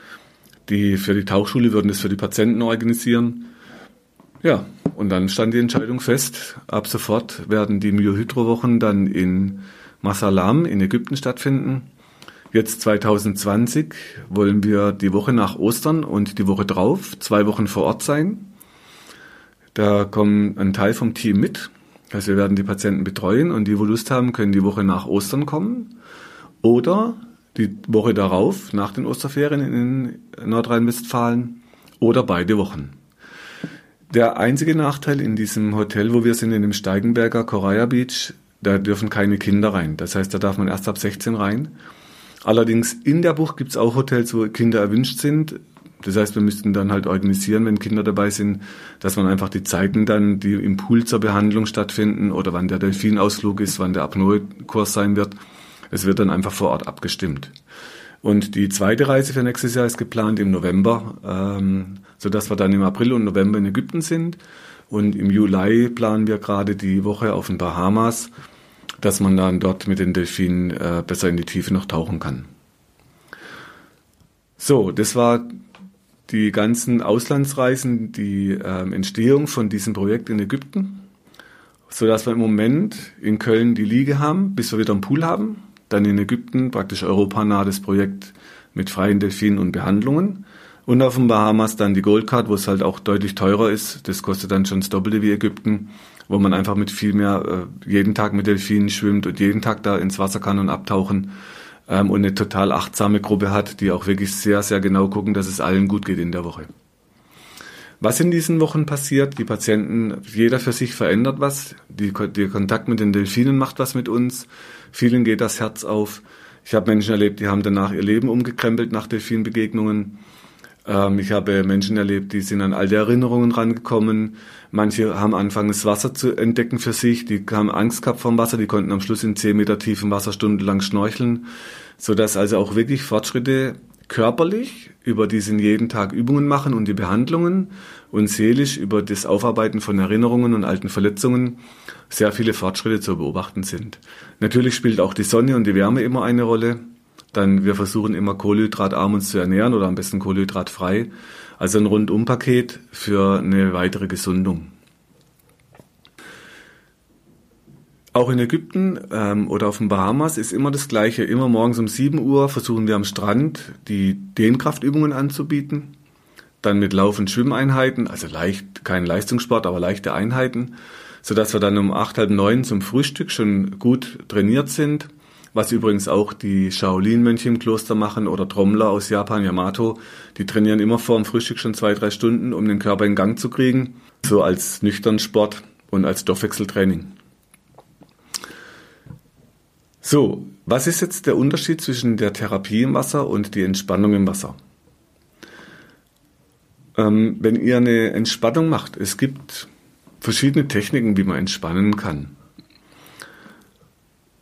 [SPEAKER 1] Die für die Tauchschule würden das für die Patienten organisieren. Ja, und dann stand die Entscheidung fest, ab sofort werden die Myohydro-Wochen dann in Masalam in Ägypten stattfinden. Jetzt 2020 wollen wir die Woche nach Ostern und die Woche drauf zwei Wochen vor Ort sein. Da kommen ein Teil vom Team mit. Also wir werden die Patienten betreuen und die, wo Lust haben, können die Woche nach Ostern kommen. Oder die Woche darauf, nach den Osterferien in Nordrhein-Westfalen oder beide Wochen. Der einzige Nachteil in diesem Hotel, wo wir sind, in dem Steigenberger Coraya Beach, da dürfen keine Kinder rein. Das heißt, da darf man erst ab 16 rein. Allerdings in der Bucht gibt es auch Hotels, wo Kinder erwünscht sind. Das heißt, wir müssten dann halt organisieren, wenn Kinder dabei sind, dass man einfach die Zeiten dann, die im Pool zur Behandlung stattfinden oder wann der Delfinausflug ist, wann der Apnoe-Kurs sein wird, es wird dann einfach vor Ort abgestimmt. Und die zweite Reise für nächstes Jahr ist geplant im November, ähm, sodass wir dann im April und November in Ägypten sind. Und im Juli planen wir gerade die Woche auf den Bahamas, dass man dann dort mit den Delfinen äh, besser in die Tiefe noch tauchen kann. So, das war die ganzen Auslandsreisen, die äh, Entstehung von diesem Projekt in Ägypten, so dass wir im Moment in Köln die Liege haben, bis wir wieder einen Pool haben. Dann in Ägypten praktisch europanah das Projekt mit freien Delfinen und Behandlungen. Und auf den Bahamas dann die Goldcard, wo es halt auch deutlich teurer ist. Das kostet dann schon das Doppelte wie Ägypten, wo man einfach mit viel mehr, äh, jeden Tag mit Delfinen schwimmt und jeden Tag da ins Wasser kann und abtauchen ähm, und eine total achtsame Gruppe hat, die auch wirklich sehr, sehr genau gucken, dass es allen gut geht in der Woche. Was in diesen Wochen passiert, die Patienten, jeder für sich verändert was, die, der Kontakt mit den Delfinen macht was mit uns, vielen geht das Herz auf. Ich habe Menschen erlebt, die haben danach ihr Leben umgekrempelt nach Delfinbegegnungen. Ähm, ich habe Menschen erlebt, die sind an alte Erinnerungen rangekommen. Manche haben angefangen, das Wasser zu entdecken für sich. Die haben Angst gehabt vom Wasser. Die konnten am Schluss in zehn Meter tiefen Wasser stundenlang schnorcheln. Sodass also auch wirklich Fortschritte körperlich über diesen jeden Tag Übungen machen und die Behandlungen und seelisch über das Aufarbeiten von Erinnerungen und alten Verletzungen sehr viele Fortschritte zu beobachten sind. Natürlich spielt auch die Sonne und die Wärme immer eine Rolle. Dann wir versuchen immer kohlenhydratarm uns zu ernähren oder am besten kohlenhydratfrei. Also ein Rundumpaket für eine weitere Gesundung. Auch in Ägypten ähm, oder auf den Bahamas ist immer das Gleiche. Immer morgens um 7 Uhr versuchen wir am Strand die Dehnkraftübungen anzubieten. Dann mit Lauf- und Schwimmeinheiten, also leicht, kein Leistungssport, aber leichte Einheiten, sodass wir dann um 8, halb 9 zum Frühstück schon gut trainiert sind was übrigens auch die Shaolin-Mönche im Kloster machen oder Trommler aus Japan, Yamato. Die trainieren immer vor dem Frühstück schon zwei, drei Stunden, um den Körper in Gang zu kriegen. So als nüchtern Sport und als Stoffwechseltraining. So, was ist jetzt der Unterschied zwischen der Therapie im Wasser und die Entspannung im Wasser? Ähm, wenn ihr eine Entspannung macht, es gibt verschiedene Techniken, wie man entspannen kann.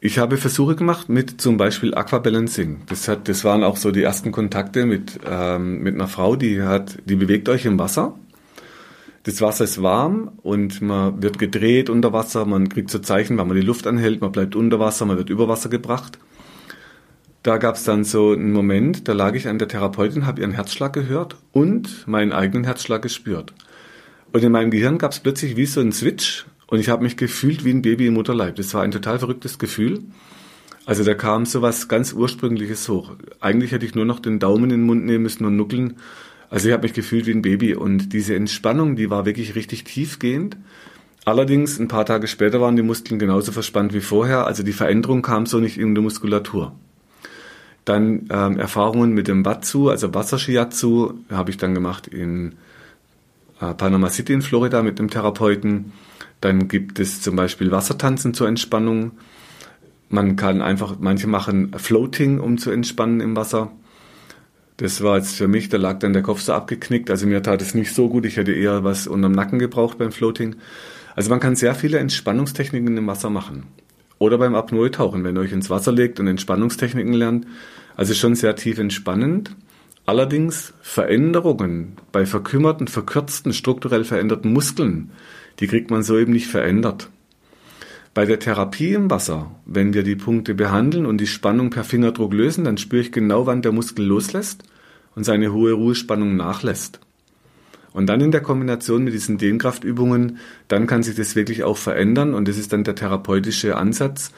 [SPEAKER 1] Ich habe Versuche gemacht mit zum Beispiel Aquabalancing. Das, hat, das waren auch so die ersten Kontakte mit, ähm, mit einer Frau, die hat, die bewegt euch im Wasser. Das Wasser ist warm und man wird gedreht unter Wasser. Man kriegt so Zeichen, wenn man die Luft anhält, man bleibt unter Wasser, man wird über Wasser gebracht. Da gab es dann so einen Moment, da lag ich an der Therapeutin, habe ihren Herzschlag gehört und meinen eigenen Herzschlag gespürt. Und in meinem Gehirn gab es plötzlich wie so einen Switch und ich habe mich gefühlt wie ein Baby im Mutterleib. Das war ein total verrücktes Gefühl. Also da kam so was ganz Ursprüngliches hoch. Eigentlich hätte ich nur noch den Daumen in den Mund nehmen müssen und nuckeln. Also ich habe mich gefühlt wie ein Baby. Und diese Entspannung, die war wirklich richtig tiefgehend. Allerdings, ein paar Tage später waren die Muskeln genauso verspannt wie vorher. Also die Veränderung kam so nicht in der Muskulatur. Dann ähm, Erfahrungen mit dem Watsu, also Wassershiatsu, habe ich dann gemacht in äh, Panama City in Florida mit einem Therapeuten. Dann gibt es zum Beispiel Wassertanzen zur Entspannung. Man kann einfach, manche machen Floating, um zu entspannen im Wasser. Das war jetzt für mich, da lag dann der Kopf so abgeknickt. Also mir tat es nicht so gut. Ich hätte eher was unterm Nacken gebraucht beim Floating. Also man kann sehr viele Entspannungstechniken im Wasser machen. Oder beim Apnoe-Tauchen, wenn ihr euch ins Wasser legt und Entspannungstechniken lernt. Also schon sehr tief entspannend. Allerdings Veränderungen bei verkümmerten, verkürzten, strukturell veränderten Muskeln die kriegt man so eben nicht verändert. Bei der Therapie im Wasser, wenn wir die Punkte behandeln und die Spannung per Fingerdruck lösen, dann spüre ich genau, wann der Muskel loslässt und seine hohe Ruhespannung nachlässt. Und dann in der Kombination mit diesen Dehnkraftübungen, dann kann sich das wirklich auch verändern und das ist dann der therapeutische Ansatz,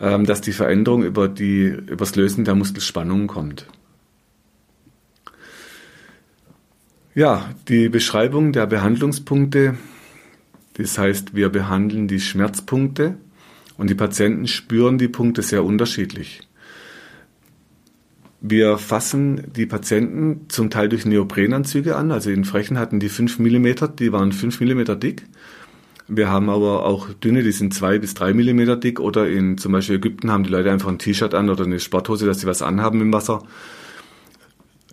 [SPEAKER 1] ähm, dass die Veränderung über, die, über das Lösen der Muskelspannung kommt. Ja, die Beschreibung der Behandlungspunkte das heißt, wir behandeln die Schmerzpunkte und die Patienten spüren die Punkte sehr unterschiedlich. Wir fassen die Patienten zum Teil durch Neoprenanzüge an. Also in Frechen hatten die 5 mm, die waren 5 mm dick. Wir haben aber auch dünne, die sind 2 bis 3 mm dick. Oder in zum Beispiel Ägypten haben die Leute einfach ein T-Shirt an oder eine Sporthose, dass sie was anhaben im Wasser.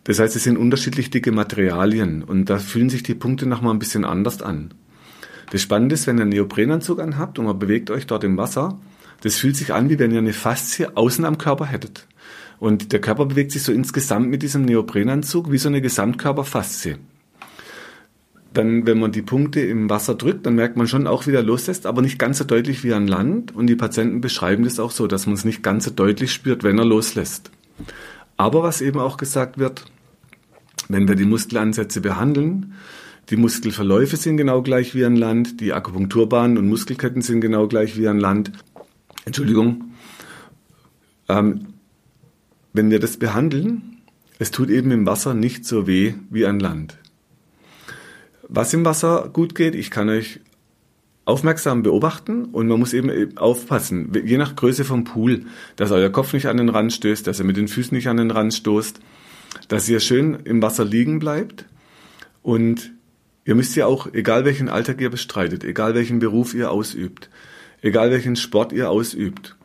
[SPEAKER 1] Das heißt, es sind unterschiedlich dicke Materialien und da fühlen sich die Punkte nochmal ein bisschen anders an. Das Spannende ist, wenn ihr einen Neoprenanzug anhabt und man bewegt euch dort im Wasser, das fühlt sich an, wie wenn ihr eine Faszie außen am Körper hättet. Und der Körper bewegt sich so insgesamt mit diesem Neoprenanzug wie so eine Gesamtkörperfaszie. Dann, wenn man die Punkte im Wasser drückt, dann merkt man schon auch, wie der loslässt, aber nicht ganz so deutlich wie an Land. Und die Patienten beschreiben das auch so, dass man es nicht ganz so deutlich spürt, wenn er loslässt. Aber was eben auch gesagt wird, wenn wir die Muskelansätze behandeln, die Muskelverläufe sind genau gleich wie an Land, die Akupunkturbahnen und Muskelketten sind genau gleich wie an Land. Entschuldigung. Ähm, wenn wir das behandeln, es tut eben im Wasser nicht so weh wie an Land. Was im Wasser gut geht, ich kann euch aufmerksam beobachten und man muss eben aufpassen, je nach Größe vom Pool, dass euer Kopf nicht an den Rand stößt, dass ihr mit den Füßen nicht an den Rand stoßt, dass ihr schön im Wasser liegen bleibt und ihr müsst ja auch, egal welchen Alltag ihr bestreitet, egal welchen Beruf ihr ausübt, egal welchen Sport ihr ausübt,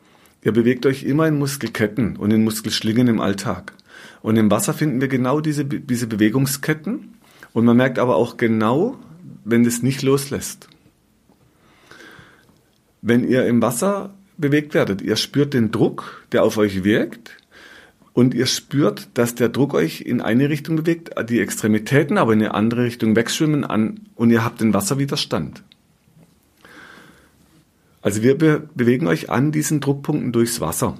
[SPEAKER 1] ihr bewegt euch immer in Muskelketten und in Muskelschlingen im Alltag. Und im Wasser finden wir genau diese, diese Bewegungsketten und man merkt aber auch genau, wenn das nicht loslässt. Wenn ihr im Wasser bewegt werdet, ihr spürt den Druck, der auf euch wirkt, und ihr spürt, dass der Druck euch in eine Richtung bewegt, die Extremitäten aber in eine andere Richtung wegschwimmen an und ihr habt den Wasserwiderstand. Also wir be bewegen euch an diesen Druckpunkten durchs Wasser.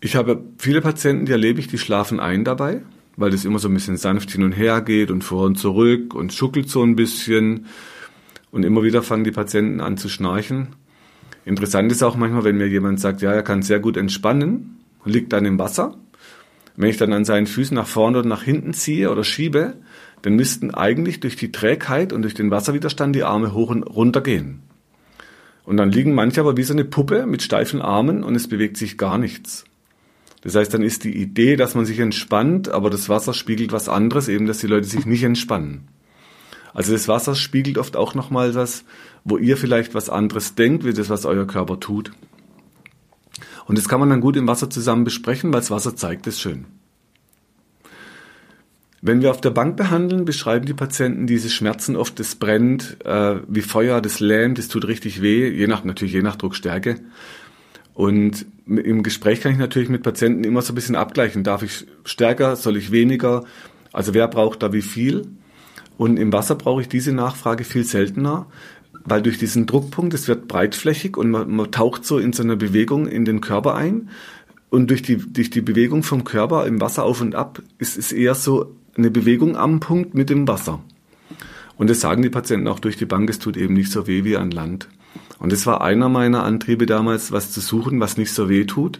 [SPEAKER 1] Ich habe viele Patienten, die erlebe ich, die schlafen ein dabei, weil das immer so ein bisschen sanft hin und her geht und vor und zurück und schuckelt so ein bisschen. Und immer wieder fangen die Patienten an zu schnarchen. Interessant ist auch manchmal, wenn mir jemand sagt, ja, er kann sehr gut entspannen, liegt dann im Wasser. Wenn ich dann an seinen Füßen nach vorne oder nach hinten ziehe oder schiebe, dann müssten eigentlich durch die Trägheit und durch den Wasserwiderstand die Arme hoch und runter gehen. Und dann liegen manche aber wie so eine Puppe mit steifen Armen und es bewegt sich gar nichts. Das heißt, dann ist die Idee, dass man sich entspannt, aber das Wasser spiegelt was anderes, eben, dass die Leute sich nicht entspannen. Also das Wasser spiegelt oft auch nochmal was, wo ihr vielleicht was anderes denkt, wie das, was euer Körper tut. Und das kann man dann gut im Wasser zusammen besprechen, weil das Wasser zeigt es schön. Wenn wir auf der Bank behandeln, beschreiben die Patienten diese Schmerzen oft, das brennt äh, wie Feuer, das lähmt, das tut richtig weh, je nach natürlich je nach Druckstärke. Und im Gespräch kann ich natürlich mit Patienten immer so ein bisschen abgleichen. Darf ich stärker, soll ich weniger? Also wer braucht da wie viel? Und im Wasser brauche ich diese Nachfrage viel seltener, weil durch diesen Druckpunkt, es wird breitflächig und man, man taucht so in so einer Bewegung in den Körper ein. Und durch die, durch die Bewegung vom Körper im Wasser auf und ab ist es eher so eine Bewegung am Punkt mit dem Wasser. Und das sagen die Patienten auch durch die Bank, es tut eben nicht so weh wie an Land. Und das war einer meiner Antriebe damals, was zu suchen, was nicht so weh tut,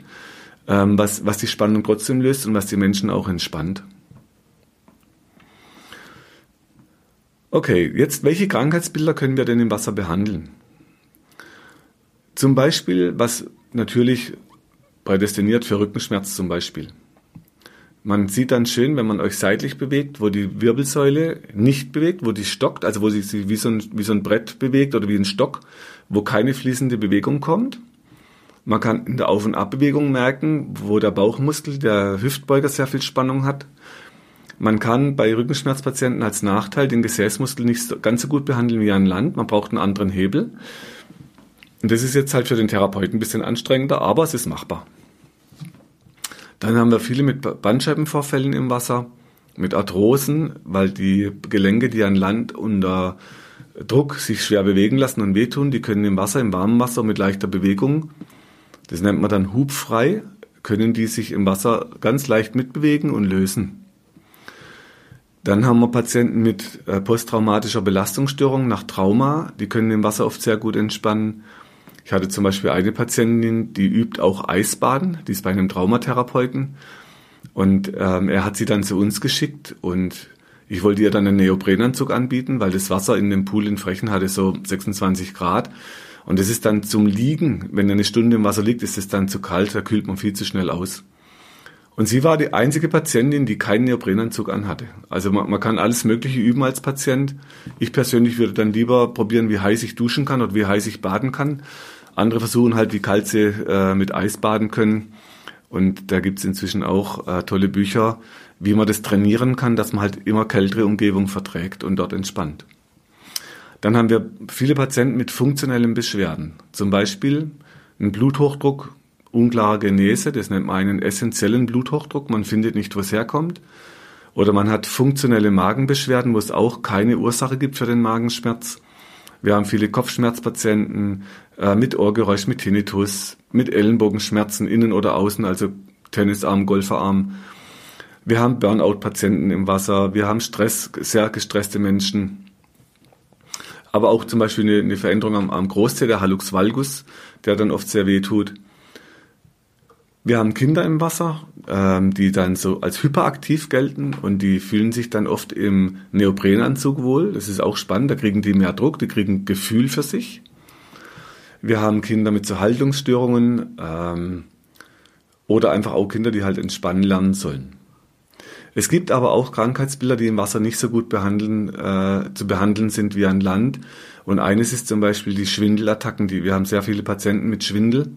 [SPEAKER 1] ähm, was, was die Spannung trotzdem löst und was die Menschen auch entspannt. Okay, jetzt welche Krankheitsbilder können wir denn im Wasser behandeln? Zum Beispiel, was natürlich prädestiniert für Rückenschmerz zum Beispiel. Man sieht dann schön, wenn man euch seitlich bewegt, wo die Wirbelsäule nicht bewegt, wo die stockt, also wo sie sich wie so ein, wie so ein Brett bewegt oder wie ein Stock, wo keine fließende Bewegung kommt. Man kann in der Auf- und Abbewegung merken, wo der Bauchmuskel, der Hüftbeuger sehr viel Spannung hat man kann bei Rückenschmerzpatienten als Nachteil den Gesäßmuskel nicht ganz so gut behandeln wie an Land. Man braucht einen anderen Hebel. Und das ist jetzt halt für den Therapeuten ein bisschen anstrengender, aber es ist machbar. Dann haben wir viele mit Bandscheibenvorfällen im Wasser, mit Arthrosen, weil die Gelenke, die an Land unter Druck sich schwer bewegen lassen und wehtun, die können im Wasser, im warmen Wasser mit leichter Bewegung, das nennt man dann hubfrei, können die sich im Wasser ganz leicht mitbewegen und lösen. Dann haben wir Patienten mit äh, posttraumatischer Belastungsstörung nach Trauma, die können im Wasser oft sehr gut entspannen. Ich hatte zum Beispiel eine Patientin, die übt auch Eisbaden, die ist bei einem Traumatherapeuten. Und ähm, er hat sie dann zu uns geschickt und ich wollte ihr dann einen Neoprenanzug anbieten, weil das Wasser in dem Pool in Frechen hatte so 26 Grad. Und es ist dann zum Liegen, wenn er eine Stunde im Wasser liegt, ist es dann zu kalt, da kühlt man viel zu schnell aus. Und sie war die einzige Patientin, die keinen Neoprenanzug anhatte. Also man, man, kann alles Mögliche üben als Patient. Ich persönlich würde dann lieber probieren, wie heiß ich duschen kann oder wie heiß ich baden kann. Andere versuchen halt, wie kalt sie äh, mit Eis baden können. Und da gibt's inzwischen auch äh, tolle Bücher, wie man das trainieren kann, dass man halt immer kältere Umgebung verträgt und dort entspannt. Dann haben wir viele Patienten mit funktionellen Beschwerden. Zum Beispiel ein Bluthochdruck unklare Genese, das nennt man einen essentiellen Bluthochdruck, man findet nicht, wo es herkommt. Oder man hat funktionelle Magenbeschwerden, wo es auch keine Ursache gibt für den Magenschmerz. Wir haben viele Kopfschmerzpatienten äh, mit Ohrgeräusch, mit Tinnitus, mit Ellenbogenschmerzen innen oder außen, also Tennisarm, Golferarm. Wir haben Burnout-Patienten im Wasser, wir haben Stress, sehr gestresste Menschen. Aber auch zum Beispiel eine, eine Veränderung am, am Großzeh, der Hallux valgus, der dann oft sehr weh tut. Wir haben Kinder im Wasser, ähm, die dann so als hyperaktiv gelten und die fühlen sich dann oft im Neoprenanzug wohl. Das ist auch spannend, da kriegen die mehr Druck, die kriegen Gefühl für sich. Wir haben Kinder mit so Haltungsstörungen ähm, oder einfach auch Kinder, die halt entspannen lernen sollen. Es gibt aber auch Krankheitsbilder, die im Wasser nicht so gut behandeln, äh, zu behandeln sind wie an Land. Und eines ist zum Beispiel die Schwindelattacken. Die, wir haben sehr viele Patienten mit Schwindel.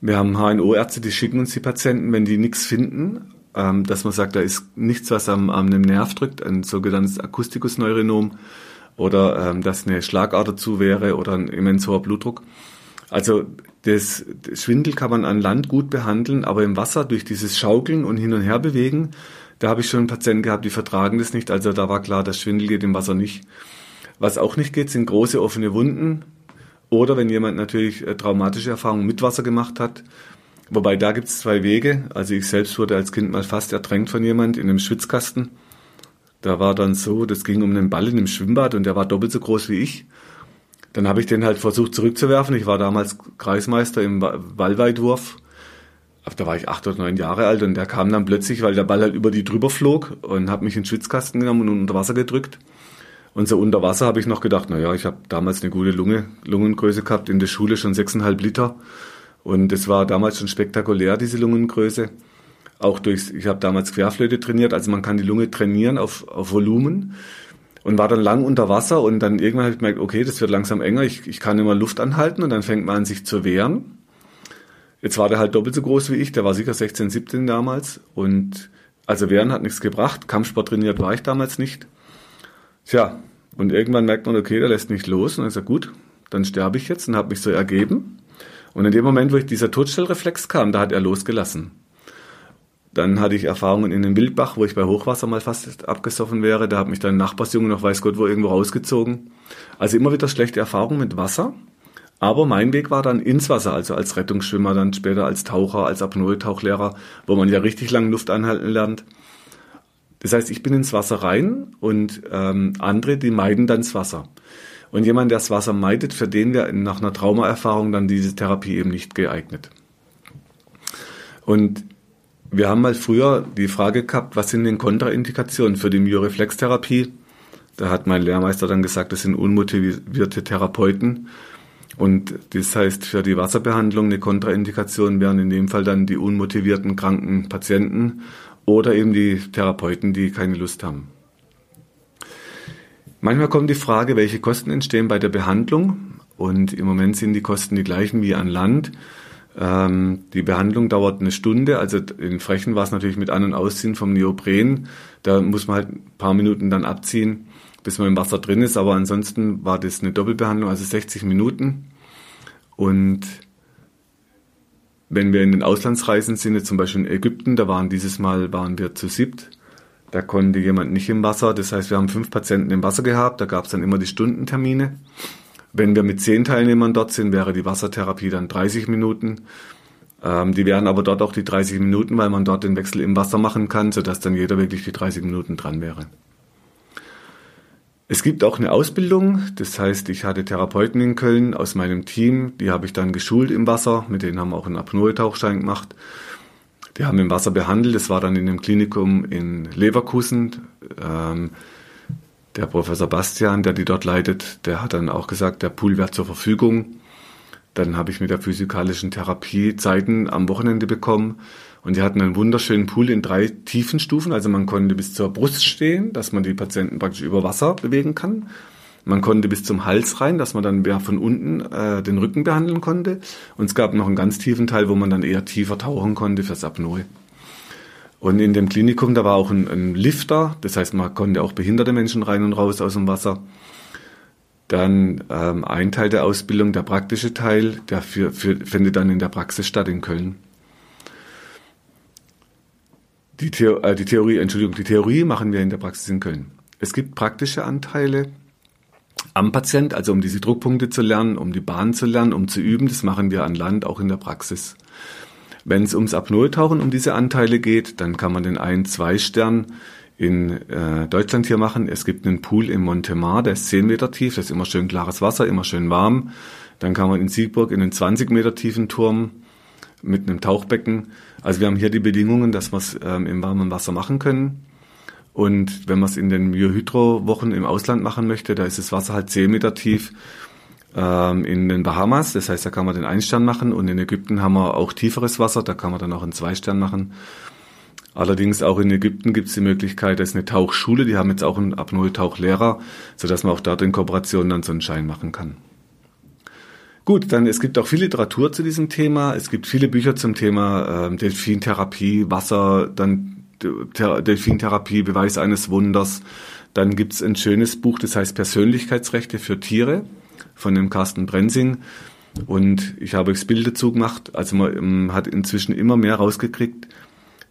[SPEAKER 1] Wir haben HNO-Ärzte, die schicken uns die Patienten, wenn die nichts finden, ähm, dass man sagt, da ist nichts, was am, am Nerv drückt, ein sogenanntes Akustikusneuronom oder ähm, dass eine Schlagader zu wäre oder ein immens hoher Blutdruck. Also das, das Schwindel kann man an Land gut behandeln, aber im Wasser durch dieses Schaukeln und hin und her bewegen, da habe ich schon Patienten gehabt, die vertragen das nicht. Also da war klar, das Schwindel geht im Wasser nicht. Was auch nicht geht, sind große offene Wunden, oder wenn jemand natürlich äh, traumatische Erfahrungen mit Wasser gemacht hat. Wobei da gibt es zwei Wege. Also ich selbst wurde als Kind mal fast ertränkt von jemand in einem Schwitzkasten. Da war dann so, das ging um einen Ball in einem Schwimmbad und der war doppelt so groß wie ich. Dann habe ich den halt versucht zurückzuwerfen. Ich war damals Kreismeister im Ballweitwurf. Da war ich acht oder neun Jahre alt und der kam dann plötzlich, weil der Ball halt über die drüber flog und hat mich in den Schwitzkasten genommen und unter Wasser gedrückt. Und so unter Wasser habe ich noch gedacht, na ja, ich habe damals eine gute Lunge, Lungengröße gehabt, in der Schule schon 6,5 Liter. Und es war damals schon spektakulär, diese Lungengröße. Auch durch, ich habe damals Querflöte trainiert, also man kann die Lunge trainieren auf, auf Volumen. Und war dann lang unter Wasser und dann irgendwann habe ich gemerkt, okay, das wird langsam enger, ich, ich kann immer Luft anhalten und dann fängt man an, sich zu wehren. Jetzt war der halt doppelt so groß wie ich, der war sicher 16, 17 damals. Und also Wehren hat nichts gebracht, Kampfsport trainiert war ich damals nicht. Tja, und irgendwann merkt man, okay, der lässt nicht los. Und dann ist er gut, dann sterbe ich jetzt und habe mich so ergeben. Und in dem Moment, wo ich dieser Todstellreflex kam, da hat er losgelassen. Dann hatte ich Erfahrungen in den Wildbach, wo ich bei Hochwasser mal fast abgesoffen wäre. Da hat mich dann ein Nachbarsjunge noch weiß Gott wo irgendwo rausgezogen. Also immer wieder schlechte Erfahrungen mit Wasser. Aber mein Weg war dann ins Wasser, also als Rettungsschwimmer, dann später als Taucher, als Apnoe-Tauchlehrer, wo man ja richtig lang Luft anhalten lernt. Das heißt, ich bin ins Wasser rein und ähm, andere, die meiden dann das Wasser. Und jemand, der das Wasser meidet, für den wäre nach einer Traumaerfahrung dann diese Therapie eben nicht geeignet. Und wir haben mal früher die Frage gehabt, was sind denn Kontraindikationen für die Myoreflextherapie? Da hat mein Lehrmeister dann gesagt, das sind unmotivierte Therapeuten. Und das heißt, für die Wasserbehandlung eine Kontraindikation wären in dem Fall dann die unmotivierten kranken Patienten oder eben die Therapeuten, die keine Lust haben. Manchmal kommt die Frage, welche Kosten entstehen bei der Behandlung. Und im Moment sind die Kosten die gleichen wie an Land. Ähm, die Behandlung dauert eine Stunde. Also in Frechen war es natürlich mit An- und Ausziehen vom Neopren. Da muss man halt ein paar Minuten dann abziehen, bis man im Wasser drin ist. Aber ansonsten war das eine Doppelbehandlung, also 60 Minuten. Und wenn wir in den Auslandsreisen sind, zum Beispiel in Ägypten, da waren dieses Mal waren wir zu siebt. Da konnte jemand nicht im Wasser. Das heißt, wir haben fünf Patienten im Wasser gehabt. Da gab es dann immer die Stundentermine. Wenn wir mit zehn Teilnehmern dort sind, wäre die Wassertherapie dann 30 Minuten. Ähm, die wären aber dort auch die 30 Minuten, weil man dort den Wechsel im Wasser machen kann, sodass dann jeder wirklich die 30 Minuten dran wäre. Es gibt auch eine Ausbildung, das heißt, ich hatte Therapeuten in Köln aus meinem Team, die habe ich dann geschult im Wasser, mit denen haben wir auch einen Apnoe-Tauchschein gemacht. Die haben im Wasser behandelt, das war dann in einem Klinikum in Leverkusen. Ähm, der Professor Bastian, der die dort leitet, der hat dann auch gesagt, der Pool wäre zur Verfügung. Dann habe ich mit der physikalischen Therapie Zeiten am Wochenende bekommen und die hatten einen wunderschönen Pool in drei Tiefenstufen. Also man konnte bis zur Brust stehen, dass man die Patienten praktisch über Wasser bewegen kann. Man konnte bis zum Hals rein, dass man dann mehr von unten äh, den Rücken behandeln konnte. Und es gab noch einen ganz tiefen Teil, wo man dann eher tiefer tauchen konnte fürs Apnoe. Und in dem Klinikum, da war auch ein, ein Lifter, das heißt, man konnte auch behinderte Menschen rein und raus aus dem Wasser. Dann ähm, ein Teil der Ausbildung, der praktische Teil, der für, für, findet dann in der Praxis statt in Köln. Die, Theo äh, die Theorie, Entschuldigung, die Theorie machen wir in der Praxis in Köln. Es gibt praktische Anteile, am Patient, also um diese Druckpunkte zu lernen, um die Bahn zu lernen, um zu üben. Das machen wir an Land, auch in der Praxis. Wenn es ums Apnoe-Tauchen, um diese Anteile geht, dann kann man den ein zwei Stern in äh, Deutschland hier machen. Es gibt einen Pool im Montemar, der ist 10 Meter tief, das ist immer schön klares Wasser, immer schön warm. Dann kann man in Siegburg in einen 20 Meter tiefen Turm mit einem Tauchbecken. Also wir haben hier die Bedingungen, dass wir es ähm, im warmen Wasser machen können. Und wenn man es in den Myohydro-Wochen im Ausland machen möchte, da ist das Wasser halt 10 Meter tief ähm, in den Bahamas. Das heißt, da kann man den Einstern machen. Und in Ägypten haben wir auch tieferes Wasser, da kann man dann auch einen Zweistern machen. Allerdings auch in Ägypten gibt es die Möglichkeit, da ist eine Tauchschule, die haben jetzt auch einen Apnoe-Tauchlehrer, sodass man auch dort in Kooperation dann so einen Schein machen kann. Gut, dann es gibt auch viel Literatur zu diesem Thema. Es gibt viele Bücher zum Thema äh, Delfintherapie, Wasser, dann Delfintherapie, Beweis eines Wunders. Dann gibt's ein schönes Buch, das heißt Persönlichkeitsrechte für Tiere von dem Carsten Brensing. Und ich habe das Bild dazu gemacht. Also man hat inzwischen immer mehr rausgekriegt,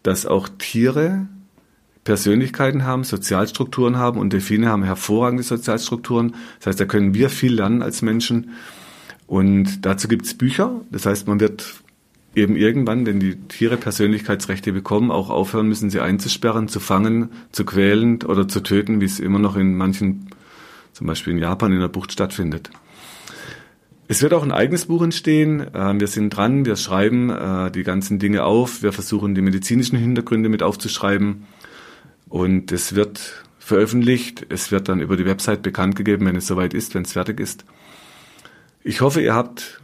[SPEAKER 1] dass auch Tiere Persönlichkeiten haben, Sozialstrukturen haben und Delfine haben hervorragende Sozialstrukturen. Das heißt, da können wir viel lernen als Menschen. Und dazu gibt's Bücher. Das heißt, man wird eben irgendwann, wenn die Tiere Persönlichkeitsrechte bekommen, auch aufhören müssen, sie einzusperren, zu fangen, zu quälen oder zu töten, wie es immer noch in manchen, zum Beispiel in Japan in der Bucht stattfindet. Es wird auch ein eigenes Buch entstehen. Ähm, wir sind dran, wir schreiben äh, die ganzen Dinge auf, wir versuchen die medizinischen Hintergründe mit aufzuschreiben und es wird veröffentlicht. Es wird dann über die Website bekannt gegeben, wenn es soweit ist, wenn es fertig ist. Ich hoffe, ihr habt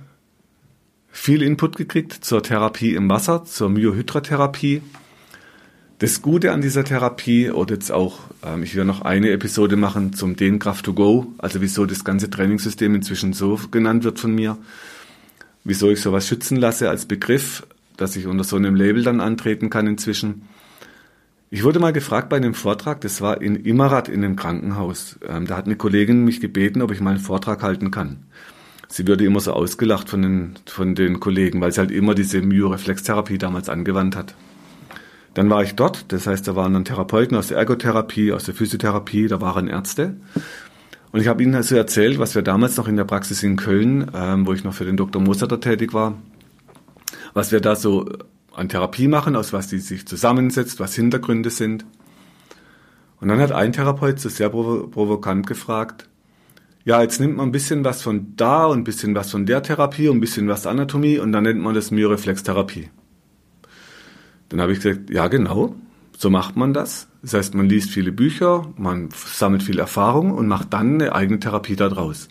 [SPEAKER 1] viel Input gekriegt zur Therapie im Wasser, zur Myohydratherapie. Das Gute an dieser Therapie, oder jetzt auch, ähm, ich werde noch eine Episode machen zum Dehnkraft to go, also wieso das ganze Trainingssystem inzwischen so genannt wird von mir, wieso ich sowas schützen lasse als Begriff, dass ich unter so einem Label dann antreten kann inzwischen. Ich wurde mal gefragt bei einem Vortrag, das war in Immerat in einem Krankenhaus. Ähm, da hat eine Kollegin mich gebeten, ob ich mal einen Vortrag halten kann sie würde immer so ausgelacht von den, von den Kollegen, weil sie halt immer diese Myoreflextherapie damals angewandt hat. Dann war ich dort, das heißt, da waren dann Therapeuten aus der Ergotherapie, aus der Physiotherapie, da waren Ärzte. Und ich habe ihnen also erzählt, was wir damals noch in der Praxis in Köln, ähm, wo ich noch für den Dr. Mosatter tätig war, was wir da so an Therapie machen, aus was die sich zusammensetzt, was Hintergründe sind. Und dann hat ein Therapeut so sehr provokant gefragt, ja, jetzt nimmt man ein bisschen was von da und ein bisschen was von der Therapie und ein bisschen was Anatomie und dann nennt man das Myoreflextherapie. Dann habe ich gesagt, ja genau, so macht man das. Das heißt, man liest viele Bücher, man sammelt viel Erfahrung und macht dann eine eigene Therapie daraus.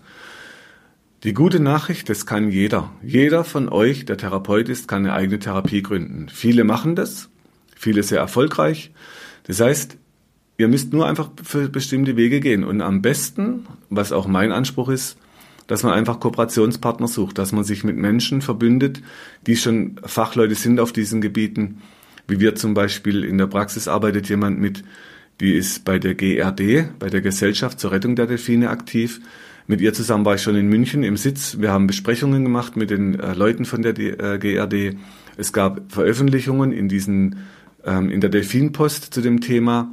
[SPEAKER 1] Die gute Nachricht, das kann jeder. Jeder von euch, der Therapeut ist, kann eine eigene Therapie gründen. Viele machen das, viele sehr erfolgreich. Das heißt, Ihr müsst nur einfach für bestimmte Wege gehen. Und am besten, was auch mein Anspruch ist, dass man einfach Kooperationspartner sucht, dass man sich mit Menschen verbündet, die schon Fachleute sind auf diesen Gebieten. Wie wir zum Beispiel in der Praxis arbeitet jemand mit, die ist bei der GRD, bei der Gesellschaft zur Rettung der Delfine aktiv. Mit ihr zusammen war ich schon in München im Sitz. Wir haben Besprechungen gemacht mit den äh, Leuten von der äh, GRD. Es gab Veröffentlichungen in diesen, ähm, in der Delfinpost zu dem Thema.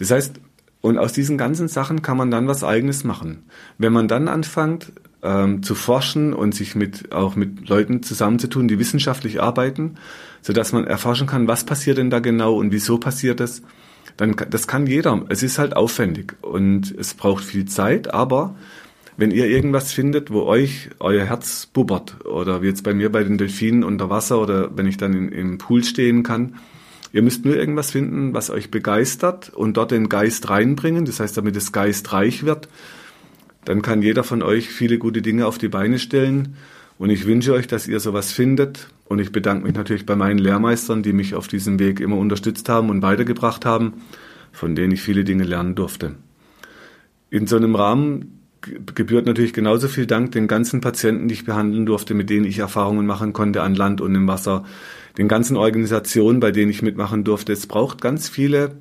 [SPEAKER 1] Das heißt, und aus diesen ganzen Sachen kann man dann was Eigenes machen. Wenn man dann anfängt ähm, zu forschen und sich mit auch mit Leuten zusammenzutun, die wissenschaftlich arbeiten, so dass man erforschen kann, was passiert denn da genau und wieso passiert das, dann das kann jeder. Es ist halt aufwendig und es braucht viel Zeit, aber wenn ihr irgendwas findet, wo euch euer Herz bubbert oder wie jetzt bei mir bei den Delfinen unter Wasser oder wenn ich dann in, im Pool stehen kann, Ihr müsst nur irgendwas finden, was euch begeistert und dort den Geist reinbringen. Das heißt, damit es geistreich wird, dann kann jeder von euch viele gute Dinge auf die Beine stellen. Und ich wünsche euch, dass ihr sowas findet. Und ich bedanke mich natürlich bei meinen Lehrmeistern, die mich auf diesem Weg immer unterstützt haben und weitergebracht haben, von denen ich viele Dinge lernen durfte. In so einem Rahmen gebührt natürlich genauso viel Dank den ganzen Patienten, die ich behandeln durfte, mit denen ich Erfahrungen machen konnte an Land und im Wasser, den ganzen Organisationen, bei denen ich mitmachen durfte. Es braucht ganz viele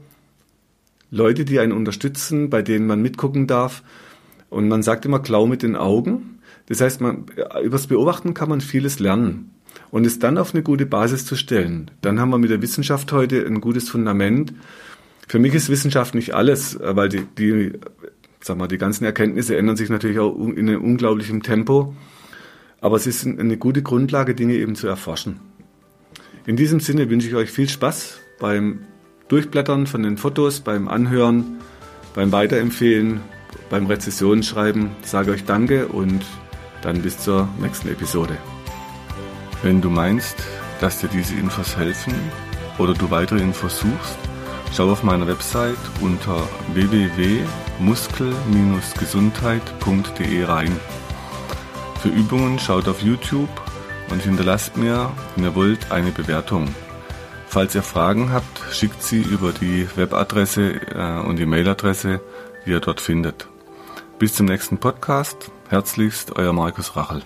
[SPEAKER 1] Leute, die einen unterstützen, bei denen man mitgucken darf. Und man sagt immer, klau mit den Augen. Das heißt, man, übers Beobachten kann man vieles lernen. Und es dann auf eine gute Basis zu stellen. Dann haben wir mit der Wissenschaft heute ein gutes Fundament. Für mich ist Wissenschaft nicht alles, weil die, die, sag mal, die ganzen Erkenntnisse ändern sich natürlich auch in einem unglaublichen Tempo. Aber es ist eine gute Grundlage, Dinge eben zu erforschen. In diesem Sinne wünsche ich euch viel Spaß beim Durchblättern von den Fotos, beim Anhören, beim Weiterempfehlen, beim Rezessionenschreiben. Sage euch Danke und dann bis zur nächsten Episode.
[SPEAKER 2] Wenn du meinst, dass dir diese Infos helfen oder du weitere Infos suchst, schau auf meiner Website unter www.muskel-gesundheit.de rein. Für Übungen schaut auf YouTube und hinterlasst mir, wenn ihr wollt, eine Bewertung. Falls ihr Fragen habt, schickt sie über die Webadresse äh, und die Mailadresse, die ihr dort findet. Bis zum nächsten Podcast. Herzlichst, euer Markus Rachel.